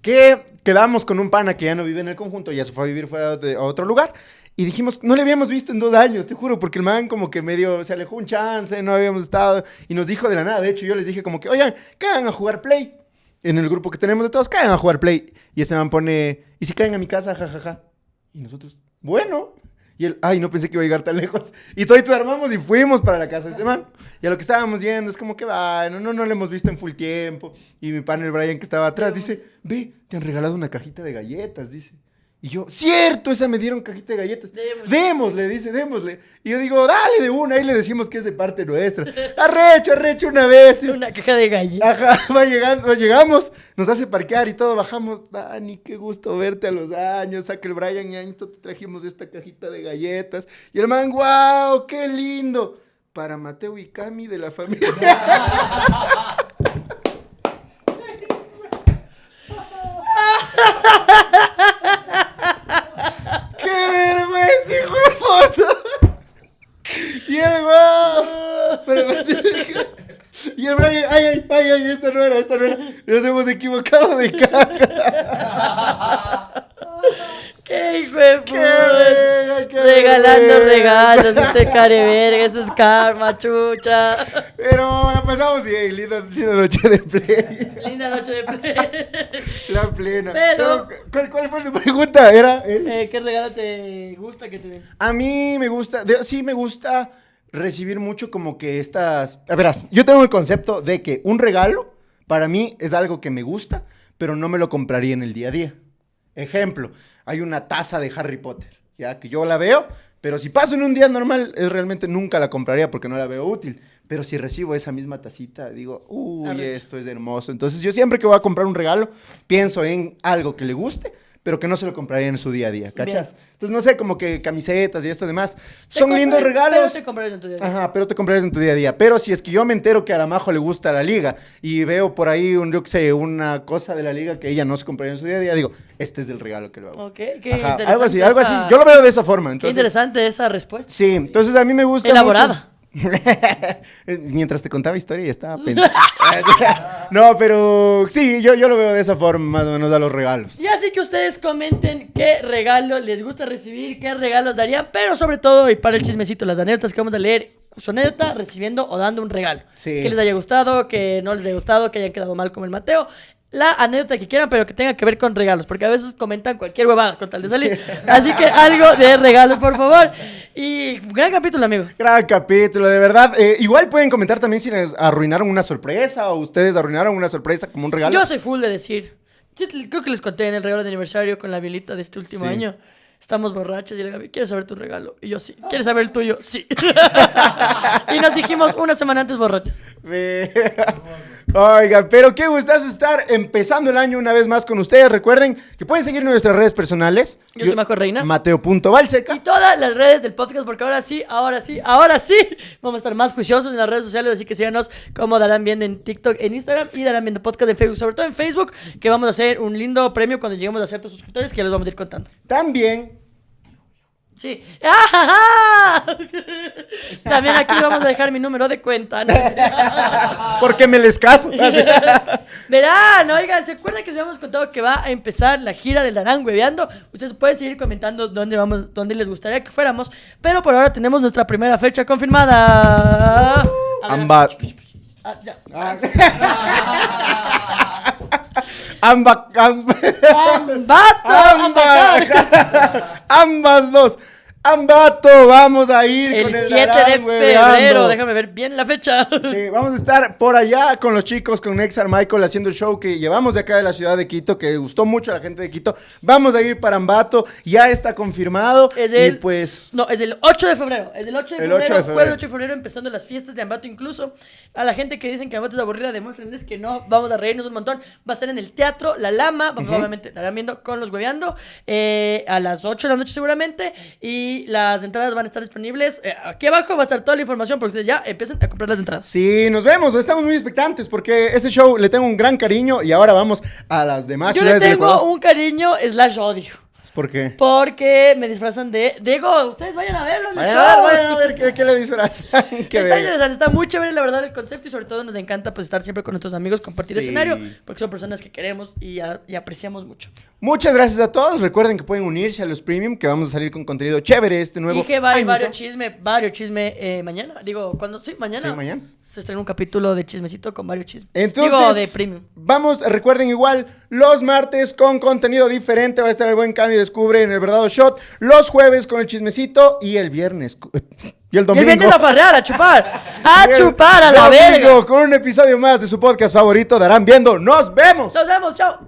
Speaker 2: Que quedamos con un pana que ya no vive en el conjunto, ya se fue a vivir fuera de a otro lugar. Y dijimos, no le habíamos visto en dos años, te juro, porque el man como que medio se alejó un chance, no habíamos estado. Y nos dijo de la nada, de hecho, yo les dije como que, oigan, caigan a jugar play. En el grupo que tenemos de todos, caigan a jugar play. Y este man pone, ¿y si caen a mi casa? Ja, ja, ja. Y nosotros, bueno. Y él, ay, no pensé que iba a llegar tan lejos. Y todo armamos y fuimos para la casa de este man. Y a lo que estábamos viendo es como que, va, no, no, no lo hemos visto en full tiempo. Y mi pan, el Brian, que estaba atrás, dice, ve, te han regalado una cajita de galletas, dice. Y yo, cierto, esa me dieron cajita de galletas.
Speaker 1: Démosle.
Speaker 2: Démosle, dice, démosle. Y yo digo, dale de una, ahí le decimos que es de parte nuestra. Arrecho, arrecho una vez.
Speaker 1: Una caja de galletas.
Speaker 2: Ajá, va llegando, llegamos, nos hace parquear y todo, bajamos. Dani, qué gusto verte a los años. Saca el Brian y te trajimos esta cajita de galletas. Y el man, wow, qué lindo. Para Mateo y Cami de la familia. ¡Qué vergüenza, hijo de foto! Y el wow. Pero- y el Brian, ay, ay, ay, ay, esta no era, esta no era. Nos hemos equivocado de caja.
Speaker 1: ¡Qué hijo de puta! Regalando regalos, este careverga, eso es karma, chucha.
Speaker 2: Pero la pasamos bien, linda, linda noche de play.
Speaker 1: Linda noche de play.
Speaker 2: La plena.
Speaker 1: Pero-
Speaker 2: ¿cuál, ¿Cuál fue tu pregunta? Era.
Speaker 1: Eh, ¿Qué regalo te gusta que te den?
Speaker 2: A mí me gusta, de- sí me gusta recibir mucho como que estas... A verás, yo tengo el concepto de que un regalo para mí es algo que me gusta, pero no me lo compraría en el día a día. Ejemplo, hay una taza de Harry Potter, ya que yo la veo, pero si paso en un día normal, es realmente nunca la compraría porque no la veo útil. Pero si recibo esa misma tacita, digo, uy, esto es hermoso. Entonces yo siempre que voy a comprar un regalo, pienso en algo que le guste, pero que no se lo compraría en su día a día, ¿cachas?
Speaker 1: Bien.
Speaker 2: Entonces no sé, como que camisetas y esto demás.
Speaker 1: Te
Speaker 2: Son lindos
Speaker 1: Pero
Speaker 2: regalos.
Speaker 1: te comprarías en tu día. a día.
Speaker 2: Ajá, pero te comprarías en tu día a día. Pero si es que yo me entero que a la Majo le gusta la liga y veo por ahí, un, yo qué sé, una cosa de la liga que ella no se compraría en su día a día, digo, este es el regalo que le va a gustar.
Speaker 1: Ok, qué
Speaker 2: Ajá,
Speaker 1: interesante.
Speaker 2: algo así, algo así. Yo lo veo de esa forma.
Speaker 1: Qué
Speaker 2: Entonces,
Speaker 1: interesante esa respuesta.
Speaker 2: Sí, entonces a mí me gusta
Speaker 1: Elaborada.
Speaker 2: mucho- Mientras te contaba historia y estaba pensando. no, pero sí, yo, yo lo veo de esa forma, más o menos a los regalos.
Speaker 1: Y así que ustedes comenten qué regalo les gusta recibir, qué regalos darían, pero sobre todo, y para el chismecito, las anécdotas que vamos a leer, su anécdota recibiendo o dando un regalo.
Speaker 2: Sí.
Speaker 1: Que les haya gustado, que no les haya gustado, que hayan quedado mal como el Mateo. La anécdota que quieran, pero que tenga que ver con regalos, porque a veces comentan cualquier huevada con tal de salir. Así que algo de regalos, por favor. Y gran capítulo, amigo.
Speaker 2: Gran capítulo, de verdad. Eh, igual pueden comentar también si les arruinaron una sorpresa o ustedes arruinaron una sorpresa como un regalo.
Speaker 1: Yo soy full de decir. Creo que les conté en el regalo de aniversario con la Violita de este último
Speaker 2: Sí.
Speaker 1: año. Estamos borrachas y le Gaby, ¿quieres saber tu regalo? Y yo sí. ¿Quieres saber el tuyo? Sí. y nos dijimos una semana antes borrachas.
Speaker 2: Oigan, pero qué gustazo estar empezando el año una vez más con ustedes. Recuerden que pueden seguir nuestras redes personales.
Speaker 1: Yo soy Majo Reina.
Speaker 2: Mateo.valseca.
Speaker 1: Y todas las redes del podcast, porque ahora sí, ahora sí, ahora sí, vamos a estar más juiciosos en las redes sociales, así que síganos como darán viendo en TikTok, en Instagram y darán viendo podcast en Facebook, sobre todo en Facebook, que vamos a hacer un lindo premio cuando lleguemos a ciertos suscriptores que ya les vamos a ir contando.
Speaker 2: También
Speaker 1: Sí. ¡Ah! También aquí vamos a dejar mi número de cuenta. ¿no?
Speaker 2: porque me les caso.
Speaker 1: Verán, oigan, ¿se acuerdan que les habíamos contado que va a empezar la gira del Darán Hueveando? Ustedes pueden seguir comentando dónde vamos, dónde les gustaría que fuéramos, pero por ahora tenemos nuestra primera fecha confirmada.
Speaker 2: Amba-
Speaker 1: ah.
Speaker 2: Amba- am-
Speaker 1: Ambato,
Speaker 2: ambas dos. Ambato, vamos a ir
Speaker 1: El
Speaker 2: con
Speaker 1: 7 de febrero, déjame ver bien la fecha.
Speaker 2: Sí, vamos a estar por allá con los chicos, con Nexar Michael, haciendo el show que llevamos de acá de la ciudad de Quito, que gustó mucho a la gente de Quito. Vamos a ir para Ambato, ya está confirmado.
Speaker 1: Es
Speaker 2: y
Speaker 1: el,
Speaker 2: pues,
Speaker 1: No, es el 8 de febrero. Es el 8 de
Speaker 2: El
Speaker 1: febrero.
Speaker 2: 8 de febrero.
Speaker 1: Jueves 8 de febrero empezando las fiestas de Ambato incluso. A la gente que dicen que Ambato es aburrida, demuéstrenles que no. Vamos a reírnos un montón. Va a ser en el teatro La Lama. Vamos, Obviamente estarán viendo con los hueveando. eh, a las 8 de la noche seguramente. Y las entradas van a estar disponibles. eh, aquí abajo va a estar toda la información para que ustedes ya empiecen a comprar las entradas.
Speaker 2: sí, nos vemos, estamos muy expectantes porque este show le tengo un gran cariño y ahora vamos a las demás
Speaker 1: Yo le
Speaker 2: ciudades
Speaker 1: tengo un cariño slash odio.
Speaker 2: ¿Por qué?
Speaker 1: Porque me disfrazan de Diego. Ustedes vayan a verlo en el
Speaker 2: Vayan
Speaker 1: show.
Speaker 2: vayan a ver qué, qué le disfrazan. que
Speaker 1: está interesante, está muy chévere la verdad el concepto y sobre todo nos encanta pues estar siempre con nuestros amigos, compartir
Speaker 2: Sí.
Speaker 1: escenario, porque son personas que queremos y, a- y apreciamos mucho.
Speaker 2: Muchas gracias a todos. Recuerden que pueden unirse a los premium, que vamos a salir con contenido chévere este nuevo.
Speaker 1: y que va a varios chisme, varios chisme eh, mañana. Digo, cuando sí, mañana.
Speaker 2: Sí, mañana.
Speaker 1: Se estrena un capítulo de chismecito con varios chismes.
Speaker 2: Entonces,
Speaker 1: Digo, de premium.
Speaker 2: vamos, recuerden igual, los martes con contenido diferente, va a estar el buen cambio descubre en el verdadero shot, los jueves con el chismecito y el viernes y el
Speaker 1: Y el
Speaker 2: domingo.
Speaker 1: viernes a farrear, a chupar. A chupar a la
Speaker 2: domingo
Speaker 1: verga.
Speaker 2: con un episodio más de su podcast favorito, darán viendo. Nos vemos.
Speaker 1: Nos vemos, chao.